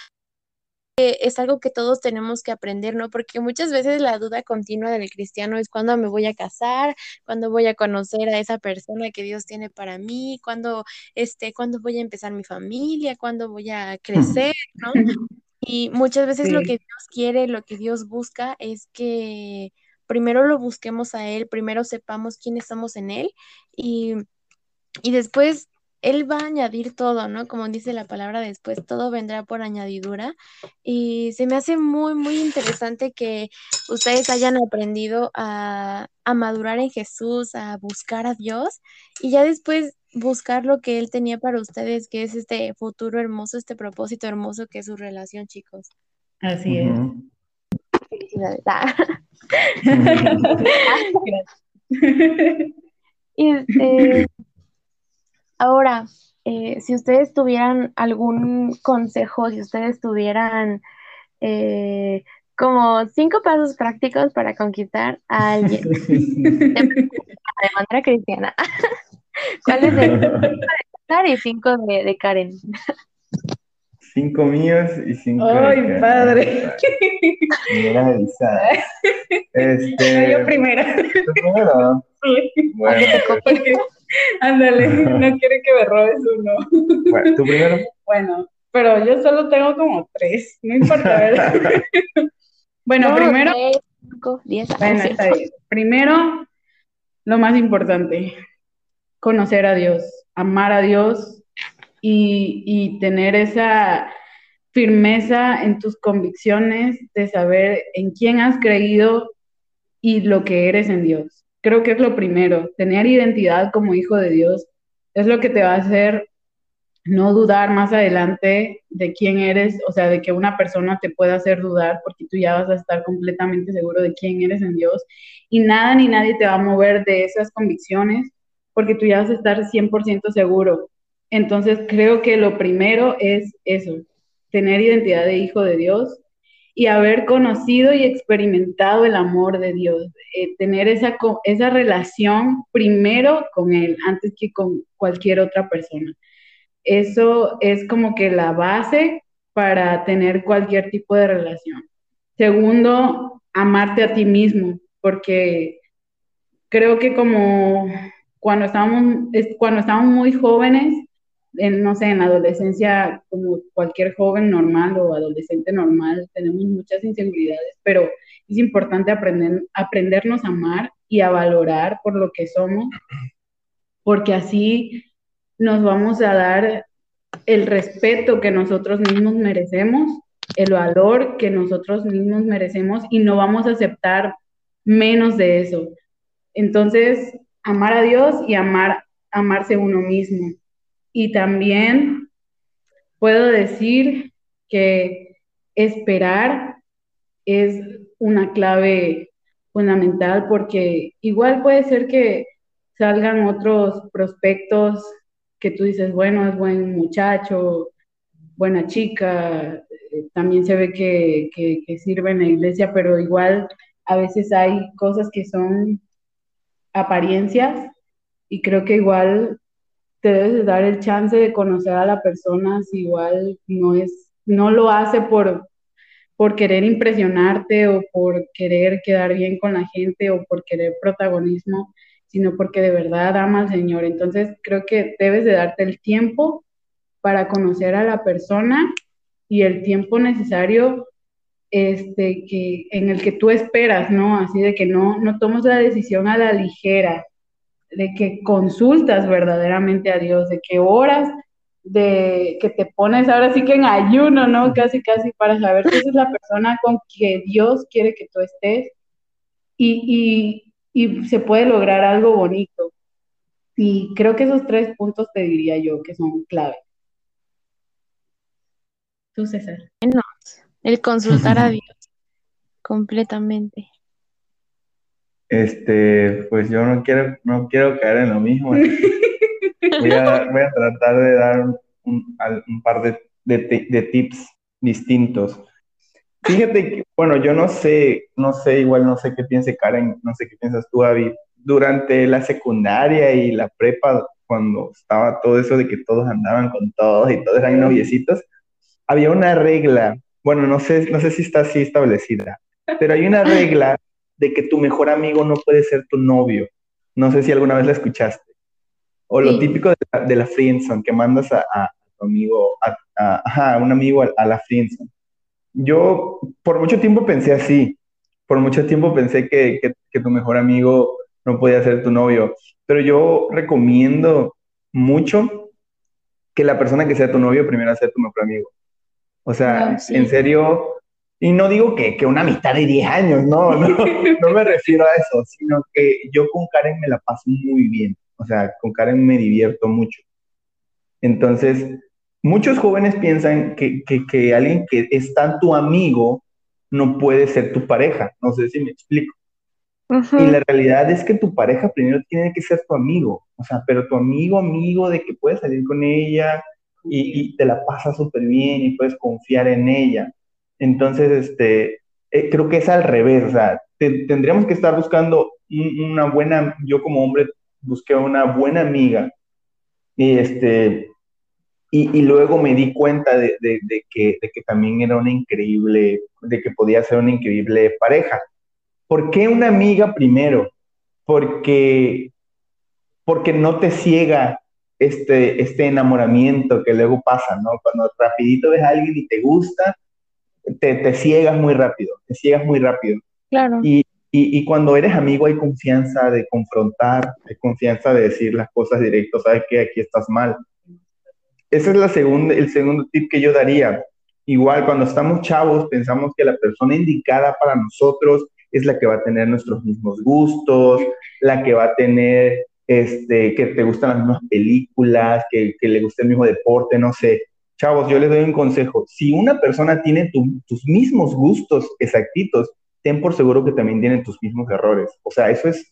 Speaker 1: es algo que todos tenemos que aprender, ¿no? Porque muchas veces la duda continua del cristiano es cuándo me voy a casar, cuándo voy a conocer a esa persona que Dios tiene para mí, cuándo, este, cuándo voy a empezar mi familia, cuándo voy a crecer, ¿no? Y muchas veces lo que Dios quiere, lo que Dios busca es que primero lo busquemos a Él, primero sepamos quiénes somos en Él y, y después él va a añadir todo, ¿no? Como dice la palabra después, todo vendrá por añadidura. Y se me hace muy, muy interesante que ustedes hayan aprendido a, madurar en Jesús, a buscar a Dios y ya después buscar lo que Él tenía para ustedes, que es este futuro hermoso, este propósito hermoso que es su relación, chicos.
Speaker 4: Así es.
Speaker 1: Felicidades. y este, Ahora, eh, si ustedes tuvieran algún consejo, si ustedes tuvieran eh, como cinco pasos prácticos para conquistar a alguien de, manera cristiana, ¿cuáles de y cinco de, Karen?
Speaker 3: Cinco míos y cinco
Speaker 4: ¡Ay, de padre!
Speaker 3: Mira,
Speaker 4: Este... Yo primero.
Speaker 3: primero? Sí. Bueno,
Speaker 4: Ándale, no quiere que me robes uno.
Speaker 3: Bueno, ¿tú primero?
Speaker 4: Bueno, pero yo solo tengo como tres, no importa, ¿verdad? bueno, primero. bueno, está bien. Primero, lo más importante, conocer a Dios, amar a Dios y, y tener esa firmeza en tus convicciones de saber en quién has creído y lo que eres en Dios creo que es lo primero, tener identidad como hijo de Dios es lo que te va a hacer no dudar más adelante de quién eres, o sea, de que una persona te pueda hacer dudar porque tú ya vas a estar completamente seguro de quién eres en Dios y nada ni nadie te va a mover de esas convicciones porque tú ya vas a estar 100% seguro. Entonces creo que lo primero es eso, tener identidad de hijo de Dios y haber conocido y experimentado el amor de Dios, eh, tener esa, esa relación primero con Él antes que con cualquier otra persona. Eso es como que la base para tener cualquier tipo de relación. Segundo, amarte a ti mismo, porque creo que como cuando estábamos, cuando estábamos muy jóvenes, no sé, en la adolescencia, como cualquier joven normal o adolescente normal, tenemos muchas inseguridades, pero es importante aprender, aprendernos a amar y a valorar por lo que somos, porque así nos vamos a dar el respeto que nosotros mismos merecemos, el valor que nosotros mismos merecemos y no vamos a aceptar menos de eso. Entonces, amar a Dios y amar, amarse uno mismo. Y también puedo decir que esperar es una clave fundamental porque igual puede ser que salgan otros prospectos que tú dices, bueno, es buen muchacho, buena chica, eh, también se ve que, que, sirve en la iglesia, pero igual a veces hay cosas que son apariencias y creo que igual te debes dar el chance de conocer a la persona si igual no es, no lo hace por, por querer impresionarte o por querer quedar bien con la gente o por querer protagonismo, sino porque de verdad ama al Señor. Entonces creo que debes de darte el tiempo para conocer a la persona y el tiempo necesario este, que, en el que tú esperas, ¿no? Así de que no, no tomes la decisión a la ligera, de que consultas verdaderamente a Dios, de que oras, de que te pones ahora sí que en ayuno, ¿no? Casi, casi para saber si esa es la persona con que Dios quiere que tú estés y, se puede lograr algo bonito. Y creo que esos tres puntos te diría yo que son clave. Tú, César.
Speaker 1: el consultar a Dios completamente.
Speaker 3: Este, pues yo no quiero, no quiero caer en lo mismo. Voy a, voy a tratar de dar un, un par de, de, de, tips distintos. Fíjate que, bueno, yo no sé, no sé, igual no sé qué piense Karen, no sé qué piensas tú, David. Durante la secundaria y la prepa, cuando estaba todo eso de que todos andaban con todos y todos eran noviecitos, había una regla, bueno, no sé, no sé si está así establecida, pero hay una regla de que tu mejor amigo no puede ser tu novio. No sé si alguna vez la escuchaste. O lo típico de la, de la friendzone, que mandas a, tu amigo, a, un amigo a, la friendzone. Yo por mucho tiempo pensé así, por mucho tiempo pensé que, que, tu mejor amigo no podía ser tu novio, pero yo recomiendo mucho que la persona que sea tu novio primero sea tu mejor amigo. O sea, en serio, y no digo que, que, una mitad de 10 años, no, no, no me refiero a eso, sino que yo con Karen me la paso muy bien. O sea, con Karen me divierto mucho. Entonces, muchos jóvenes piensan que, que, que alguien que es tan tu amigo no puede ser tu pareja. No sé si me explico. Y la realidad es que tu pareja primero tiene que ser tu amigo. O sea, pero tu amigo, amigo de que puedes salir con ella y, y te la pasas súper bien y puedes confiar en ella. Entonces, este, eh, creo que es al revés. O sea, tendríamos que estar buscando una buena, yo como hombre busqué una buena amiga y este, y, luego me di cuenta de, que, también era una increíble, de que podía ser una increíble pareja. ¿Por qué una amiga primero? Porque, porque no te ciega este, este enamoramiento que luego pasa, ¿no? Cuando rapidito ves a alguien y te gusta, te, te ciegas muy rápido, te ciegas muy rápido.
Speaker 1: Claro.
Speaker 3: Y, y, y, cuando eres amigo hay confianza de confrontar, hay confianza de decir las cosas directas, sabes que aquí estás mal ese es la segunda, el segundo tip que yo daría. Igual, cuando estamos chavos, pensamos que la persona indicada para nosotros es la que va a tener nuestros mismos gustos, la que va a tener, este, que te gustan las mismas películas, que, que le guste el mismo deporte, no sé. Chavos, yo les doy un consejo. Si una persona tiene tus mismos gustos exactitos, ten por seguro que también tiene tus mismos errores. O sea, eso es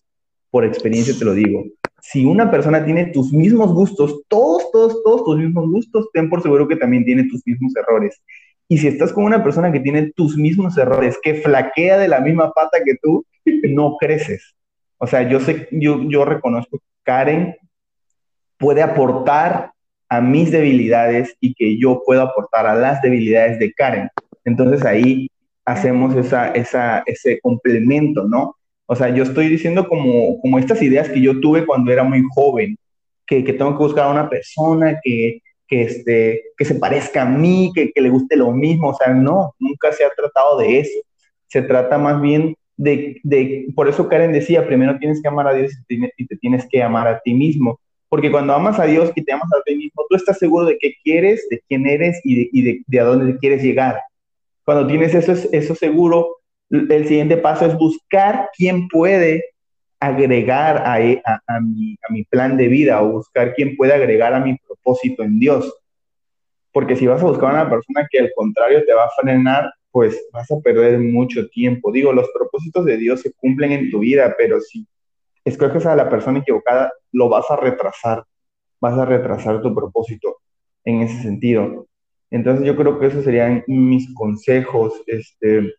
Speaker 3: por experiencia, te lo digo si una persona tiene tus mismos gustos, todos, todos, todos tus mismos gustos, ten por seguro que también tiene tus mismos errores. Y si estás con una persona que tiene tus mismos errores, que flaquea de la misma pata que tú, no creces. O sea, yo sé, yo, yo reconozco que Karen puede aportar a mis debilidades y que yo puedo aportar a las debilidades de Karen. Entonces ahí hacemos esa, esa, ese complemento, ¿no? O sea, yo estoy diciendo como, como estas ideas que yo tuve cuando era muy joven, que, que tengo que buscar a una persona que, que, este, que se parezca a mí, que, que le guste lo mismo. O sea, no, nunca se ha tratado de eso. Se trata más bien de, de, por eso Karen decía, primero tienes que amar a Dios y te, y te, tienes que amar a ti mismo. Porque cuando amas a Dios y te amas a ti mismo, tú estás seguro de qué quieres, de quién eres y de, a dónde quieres llegar. Cuando tienes eso, eso seguro, el siguiente paso es buscar quién puede agregar e, a, mi, a, mi, plan de vida o buscar quién puede agregar a mi propósito en Dios. Porque si vas a buscar a una persona que al contrario te va a frenar, pues vas a perder mucho tiempo. Digo, los propósitos de Dios se cumplen en tu vida, pero si escoges a la persona equivocada, lo vas a retrasar. Vas a retrasar tu propósito en ese sentido. Entonces yo creo que esos serían mis consejos. Este,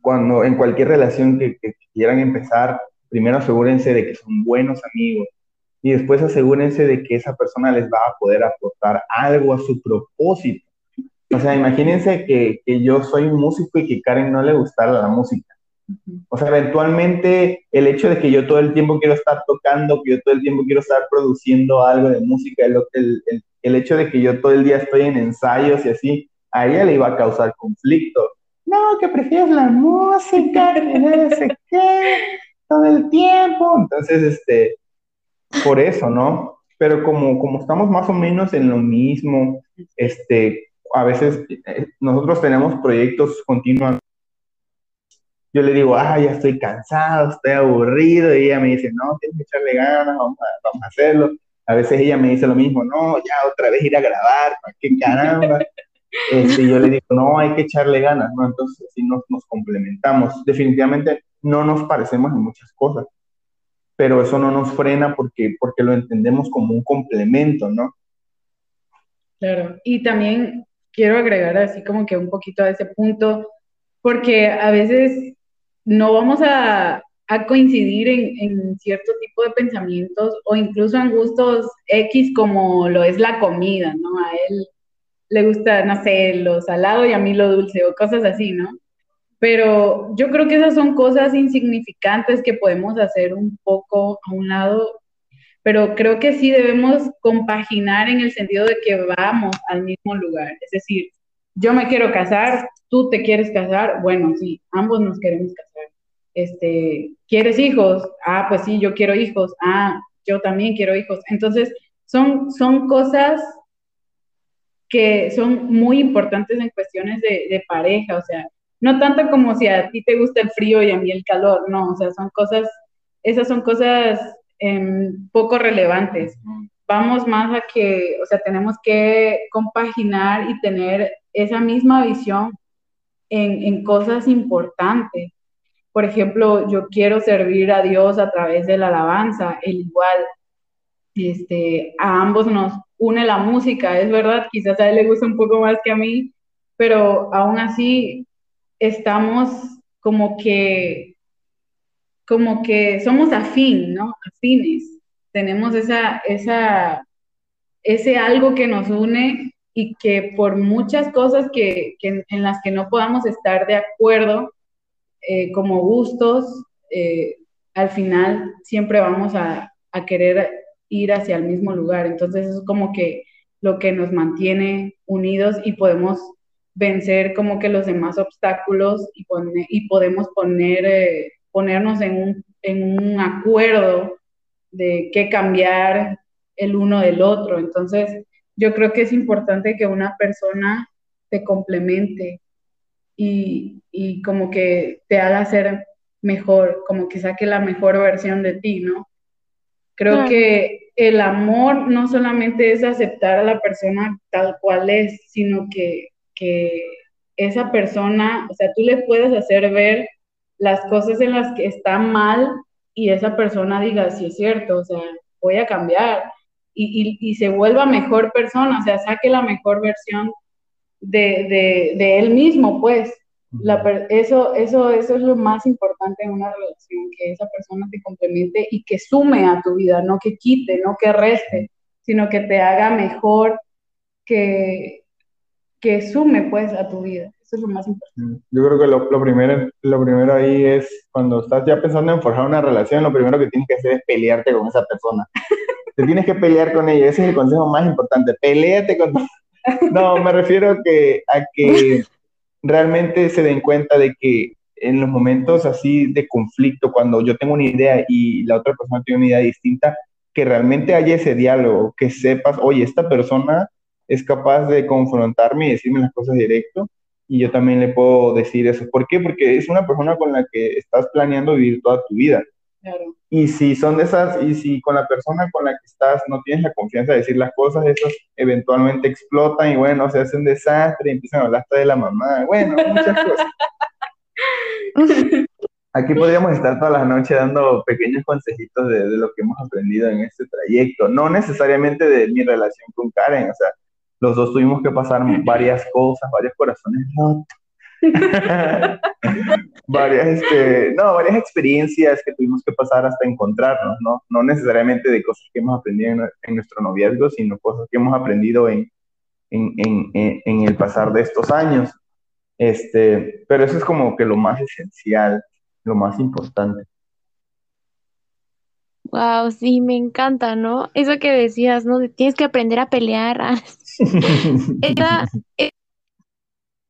Speaker 3: cuando en cualquier relación que, quieran empezar, primero asegúrense de que son buenos amigos y después asegúrense de que esa persona les va a poder aportar algo a su propósito. O sea, imagínense que, que yo soy músico y que Karen no le gustara la música. O sea, eventualmente el hecho de que yo todo el tiempo quiero estar tocando, que yo todo el tiempo quiero estar produciendo algo de música, el, el, el hecho de que yo todo el día estoy en ensayos y así, a ella le iba a causar conflicto no, que prefieres la música, que no sé qué, todo el tiempo. Entonces, este, por eso, ¿no? Pero como, como estamos más o menos en lo mismo, este, a veces eh, nosotros tenemos proyectos continuos. Yo le digo, ah, ya estoy cansado, estoy aburrido, y ella me dice, no, tienes que echarle ganas, vamos a, vamos a hacerlo. A veces ella me dice lo mismo, no, ya otra vez ir a grabar, qué caramba? Este, yo le digo, no, hay que echarle ganas, ¿no? Entonces, así nos, nos complementamos. Definitivamente no nos parecemos en muchas cosas, pero eso no nos frena porque, porque lo entendemos como un complemento, ¿no?
Speaker 4: Claro, y también quiero agregar así como que un poquito a ese punto, porque a veces no vamos a, coincidir en, en, cierto tipo de pensamientos o incluso en gustos X como lo es la comida, ¿no? A él le gusta, no sé, lo salado y a mí lo dulce o cosas así, ¿no? Pero yo creo que esas son cosas insignificantes que podemos hacer un poco a un lado, pero creo que sí debemos compaginar en el sentido de que vamos al mismo lugar. Es decir, yo me quiero casar, tú te quieres casar, bueno, sí, ambos nos queremos casar. este, ¿quieres hijos? Ah, pues sí, yo quiero hijos. Ah, yo también quiero hijos. Entonces, son, son cosas que son muy importantes en cuestiones de, pareja, o sea, no tanto como si a ti te gusta el frío y a mí el calor, no, o sea, son cosas, esas son cosas em, poco relevantes. Vamos más a que, o sea, tenemos que compaginar y tener esa misma visión en, cosas importantes. Por ejemplo, yo quiero servir a Dios a través de la alabanza, el igual, este, a ambos nos une la música, es verdad, quizás a él le gusta un poco más que a mí, pero aún así estamos como que, como que somos afín, ¿no? Afines, tenemos esa, esa, ese algo que nos une y que por muchas cosas que, en las que no podamos estar de acuerdo, eh, como gustos, eh, al final siempre vamos a, a querer ir hacia el mismo lugar. Entonces es como que lo que nos mantiene unidos y podemos vencer como que los demás obstáculos y, podemos poner, eh, ponernos en un, en un acuerdo de qué cambiar el uno del otro. Entonces, yo creo que es importante que una persona te complemente y, y como que te haga ser mejor, como que saque la mejor versión de ti, ¿no? Creo que el amor no solamente es aceptar a la persona tal cual es, sino que, que esa persona, o sea, tú le puedes hacer ver las cosas en las que está mal y esa persona diga, sí es cierto, o sea, voy a cambiar y, y, y se vuelva mejor persona, o sea, saque la mejor versión de, de, de él mismo, pues eso, eso, eso es lo más importante en una relación, que esa persona te complemente y que sume a tu vida, no que quite, no que reste, sino que te haga mejor, que, que sume pues a tu vida. Eso es lo más importante.
Speaker 3: Yo creo que lo, lo, primero, lo primero ahí es cuando estás ya pensando en forjar una relación, lo primero que tienes que hacer es pelearte con esa persona. te tienes que pelear con ella, ese es el consejo más importante, peleate con... No, me refiero a que, a que realmente se den cuenta de que en los momentos así de conflicto, cuando yo tengo una idea y la otra persona tiene una idea distinta, que realmente haya ese diálogo, que sepas, oye, esta persona es capaz de confrontarme y decirme las cosas directo, y yo también le puedo decir eso. ¿Por qué? Porque es una persona con la que estás planeando vivir toda tu vida. Y si son de esas, y si con la persona con la que estás no tienes la confianza de decir las cosas, esas eventualmente explotan y bueno, se hace un desastre y empiezan a hablar hasta de la mamá, bueno, muchas cosas. Aquí podríamos estar toda la noche dando pequeños consejitos de, de, lo que hemos aprendido en este trayecto, no necesariamente de mi relación con Karen, o sea, los dos tuvimos que pasar varias cosas, varios corazones. Rotos, varias, este, no, varias experiencias que tuvimos que pasar hasta encontrarnos, ¿no? No necesariamente de cosas que hemos aprendido en, nuestro noviazgo, sino cosas que hemos aprendido en, en, en, en, el pasar de estos años. Este, pero eso es como que lo más esencial, lo más importante.
Speaker 1: Wow, sí, me encanta, ¿no? Eso que decías, ¿no? Tienes que aprender a pelear. Esa,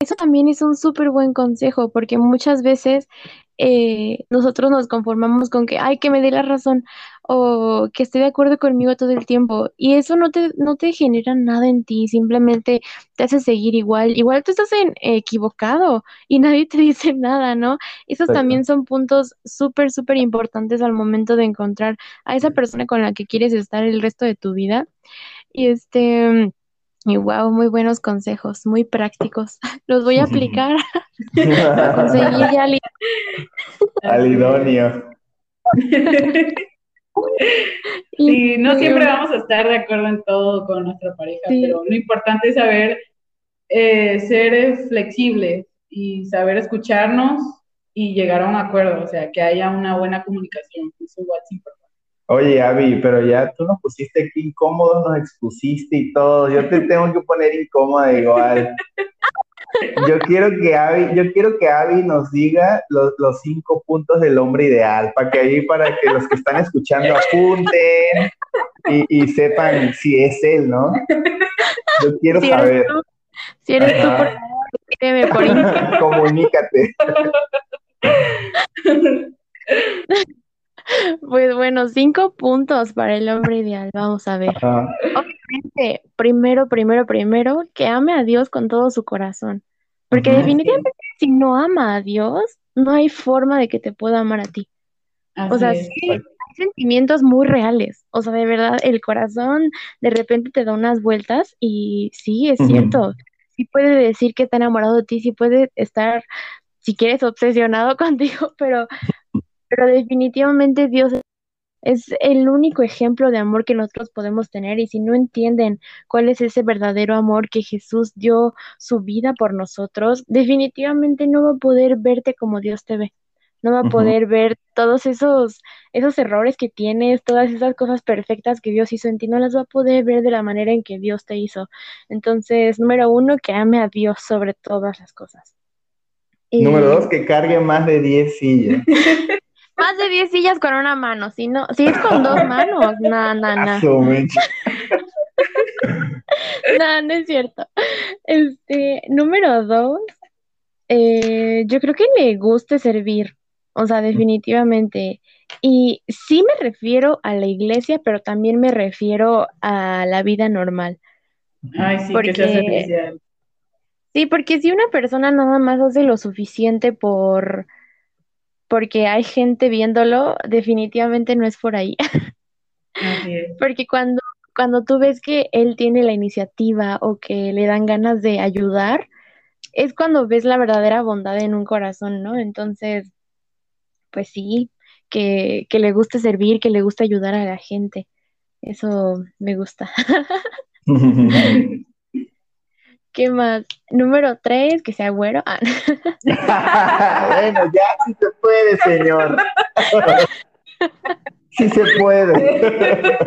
Speaker 1: eso también es un súper buen consejo, porque muchas veces eh, nosotros nos conformamos con que, ay, que me dé la razón o que esté de acuerdo conmigo todo el tiempo. Y eso no te, no te genera nada en ti, simplemente te hace seguir igual. Igual tú estás en, equivocado y nadie te dice nada, ¿no? Esos también son puntos súper, súper importantes al momento de encontrar a esa persona con la que quieres estar el resto de tu vida. Y este y wow, muy buenos consejos, muy prácticos. Los voy a aplicar para conseguir ya
Speaker 3: al idóneo.
Speaker 4: Sí, no siempre vamos a estar de acuerdo en todo con nuestra pareja, pero lo importante es saber eh, ser flexibles y saber escucharnos y llegar a un acuerdo, o sea, que haya una buena comunicación, eso igual es importante.
Speaker 3: Oye, Avi, pero ya tú nos pusiste aquí incómodos, nos expusiste y todo. Yo te tengo que poner incómoda igual. Yo quiero que Avi, yo quiero que Abby nos diga los, los, cinco puntos del hombre ideal, para que ahí, para que los que están escuchando apunten y, y sepan si es él, ¿no? Yo quiero saber.
Speaker 1: si eres tú, por favor, por
Speaker 3: Comunícate.
Speaker 1: Pues bueno, cinco puntos para el hombre ideal. Vamos a ver. Obviamente, primero, primero, primero, que ame a Dios con todo su corazón. Porque definitivamente si no ama a Dios, no hay forma de que te pueda amar a ti. o sea, sí, hay sentimientos muy reales. O sea, de verdad, el corazón de repente te da unas vueltas y sí, es cierto. Sí puede decir que está enamorado de ti, sí puede estar, si quieres, obsesionado contigo, pero pero definitivamente Dios es el único ejemplo de amor que nosotros podemos tener y si no entienden cuál es ese verdadero amor que Jesús dio su vida por nosotros, definitivamente no va a poder verte como Dios te ve. No va a poder ver todos esos esos errores que tienes, todas esas cosas perfectas que Dios hizo en ti, no las va a poder ver de la manera en que Dios te hizo. Entonces, número uno, que ame a Dios sobre todas las cosas.
Speaker 3: Número dos, que cargue más de 10 sillas.
Speaker 1: Más de 10 sillas con una mano, si no, si es con dos manos, no, no, no. no, no es cierto. Este, número dos, eh, yo creo que le guste servir, o sea, definitivamente. Y sí me refiero a la iglesia, pero también me refiero a la vida normal.
Speaker 4: Ay, sí, que se hace
Speaker 1: Sí, porque si una persona nada más hace lo suficiente por porque hay gente viéndolo, definitivamente no es por ahí. Porque cuando, cuando tú ves que él tiene la iniciativa o que le dan ganas de ayudar, es cuando ves la verdadera bondad en un corazón, ¿no? Entonces, pues sí, que, que le guste servir, que le guste ayudar a la gente. Eso me gusta. ¿Qué más? Número tres, que sea güero. Ah,
Speaker 3: bueno, ya sí se puede, señor. sí se puede.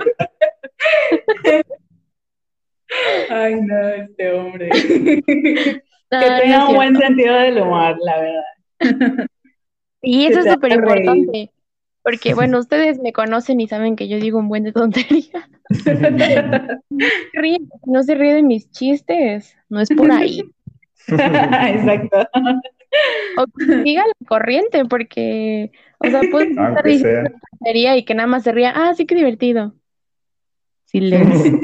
Speaker 4: Ay, no, este hombre. que tenga un buen sentido del humor, la verdad.
Speaker 1: Y eso es súper importante. Porque, bueno, ustedes me conocen y saben que yo digo un buen de no se ríe de mis chistes, no es por ahí.
Speaker 4: Exacto.
Speaker 1: O que siga la corriente, porque, o sea, puede estar diciendo y que nada más se ría, ah, sí que divertido. Silencio.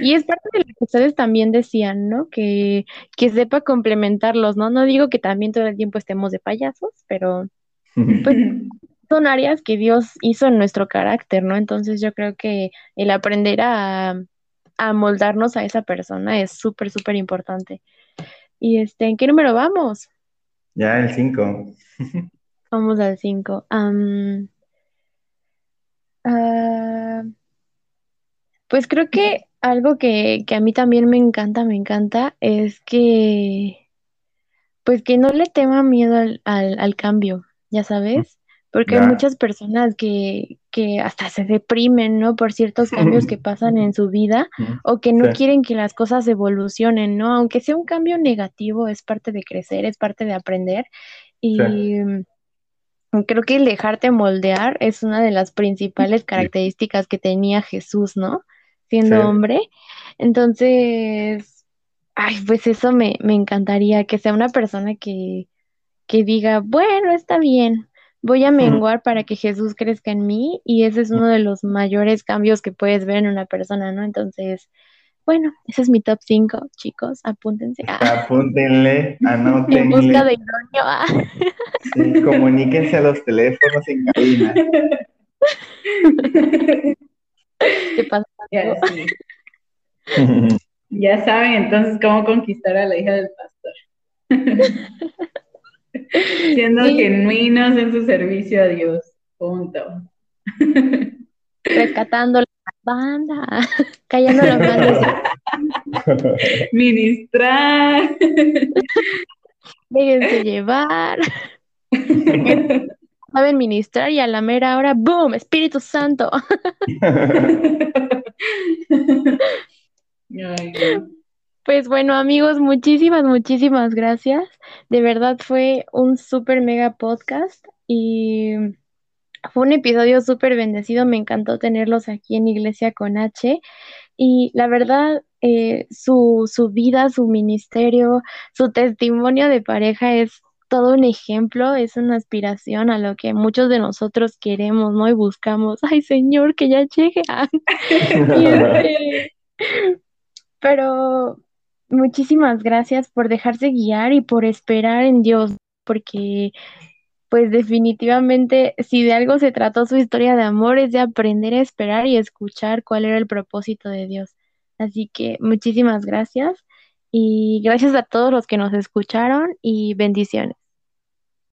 Speaker 1: y es parte de lo que ustedes también decían, ¿no? Que, que sepa complementarlos, ¿no? No digo que también todo el tiempo estemos de payasos, pero pues son áreas que Dios hizo en nuestro carácter, ¿no? Entonces yo creo que el aprender a, a moldarnos a esa persona es súper, súper importante. Y este, ¿en qué número vamos?
Speaker 3: Ya, el 5.
Speaker 1: vamos al 5. Ah, pues creo que algo que, que, a mí también me encanta, me encanta, es que, pues que no le tema miedo al, al, al cambio, ya sabes, porque hay muchas personas que, que hasta se deprimen, ¿no? Por ciertos cambios que pasan en su vida o que no quieren que las cosas evolucionen, ¿no? Aunque sea un cambio negativo, es parte de crecer, es parte de aprender y creo que el dejarte moldear es una de las principales características que tenía Jesús, ¿no? Siendo hombre. Entonces, ay, pues eso me, me encantaría, que sea una persona que que diga, bueno, está bien, voy a menguar para que Jesús crezca en mí y ese es uno de los mayores cambios que puedes ver en una persona, ¿no? Entonces, bueno, ese es mi top 5, chicos, apúntense.
Speaker 3: Ah. Apúntenle, anótenle.
Speaker 1: En busca de idóneo. Ah.
Speaker 3: Sí, comuníquense a los teléfonos en cabina.
Speaker 1: ¿Qué pasa?
Speaker 4: Ya, ya saben entonces cómo conquistar a la hija del pastor. Siendo genuinos en su servicio a Dios. Punto.
Speaker 1: Rescatando la banda, callando los males.
Speaker 4: Ministrar.
Speaker 1: Déjense llevar. Saben ministrar y a la mera hora, ¡boom! Espíritu Santo. Pues bueno, amigos, muchísimas, muchísimas gracias. De verdad fue un súper mega podcast y fue un episodio súper bendecido. Me encantó tenerlos aquí en Iglesia con H. Y la verdad, eh, su, su vida, su ministerio, su testimonio de pareja es todo un ejemplo, es una aspiración a lo que muchos de nosotros queremos, ¿no? Y buscamos, ay Señor, que ya llegue. Este, pero muchísimas gracias por dejarse guiar y por esperar en Dios, porque pues definitivamente si de algo se trató su historia de amor es de aprender a esperar y escuchar cuál era el propósito de Dios. Así que muchísimas gracias y gracias a todos los que nos escucharon y bendiciones.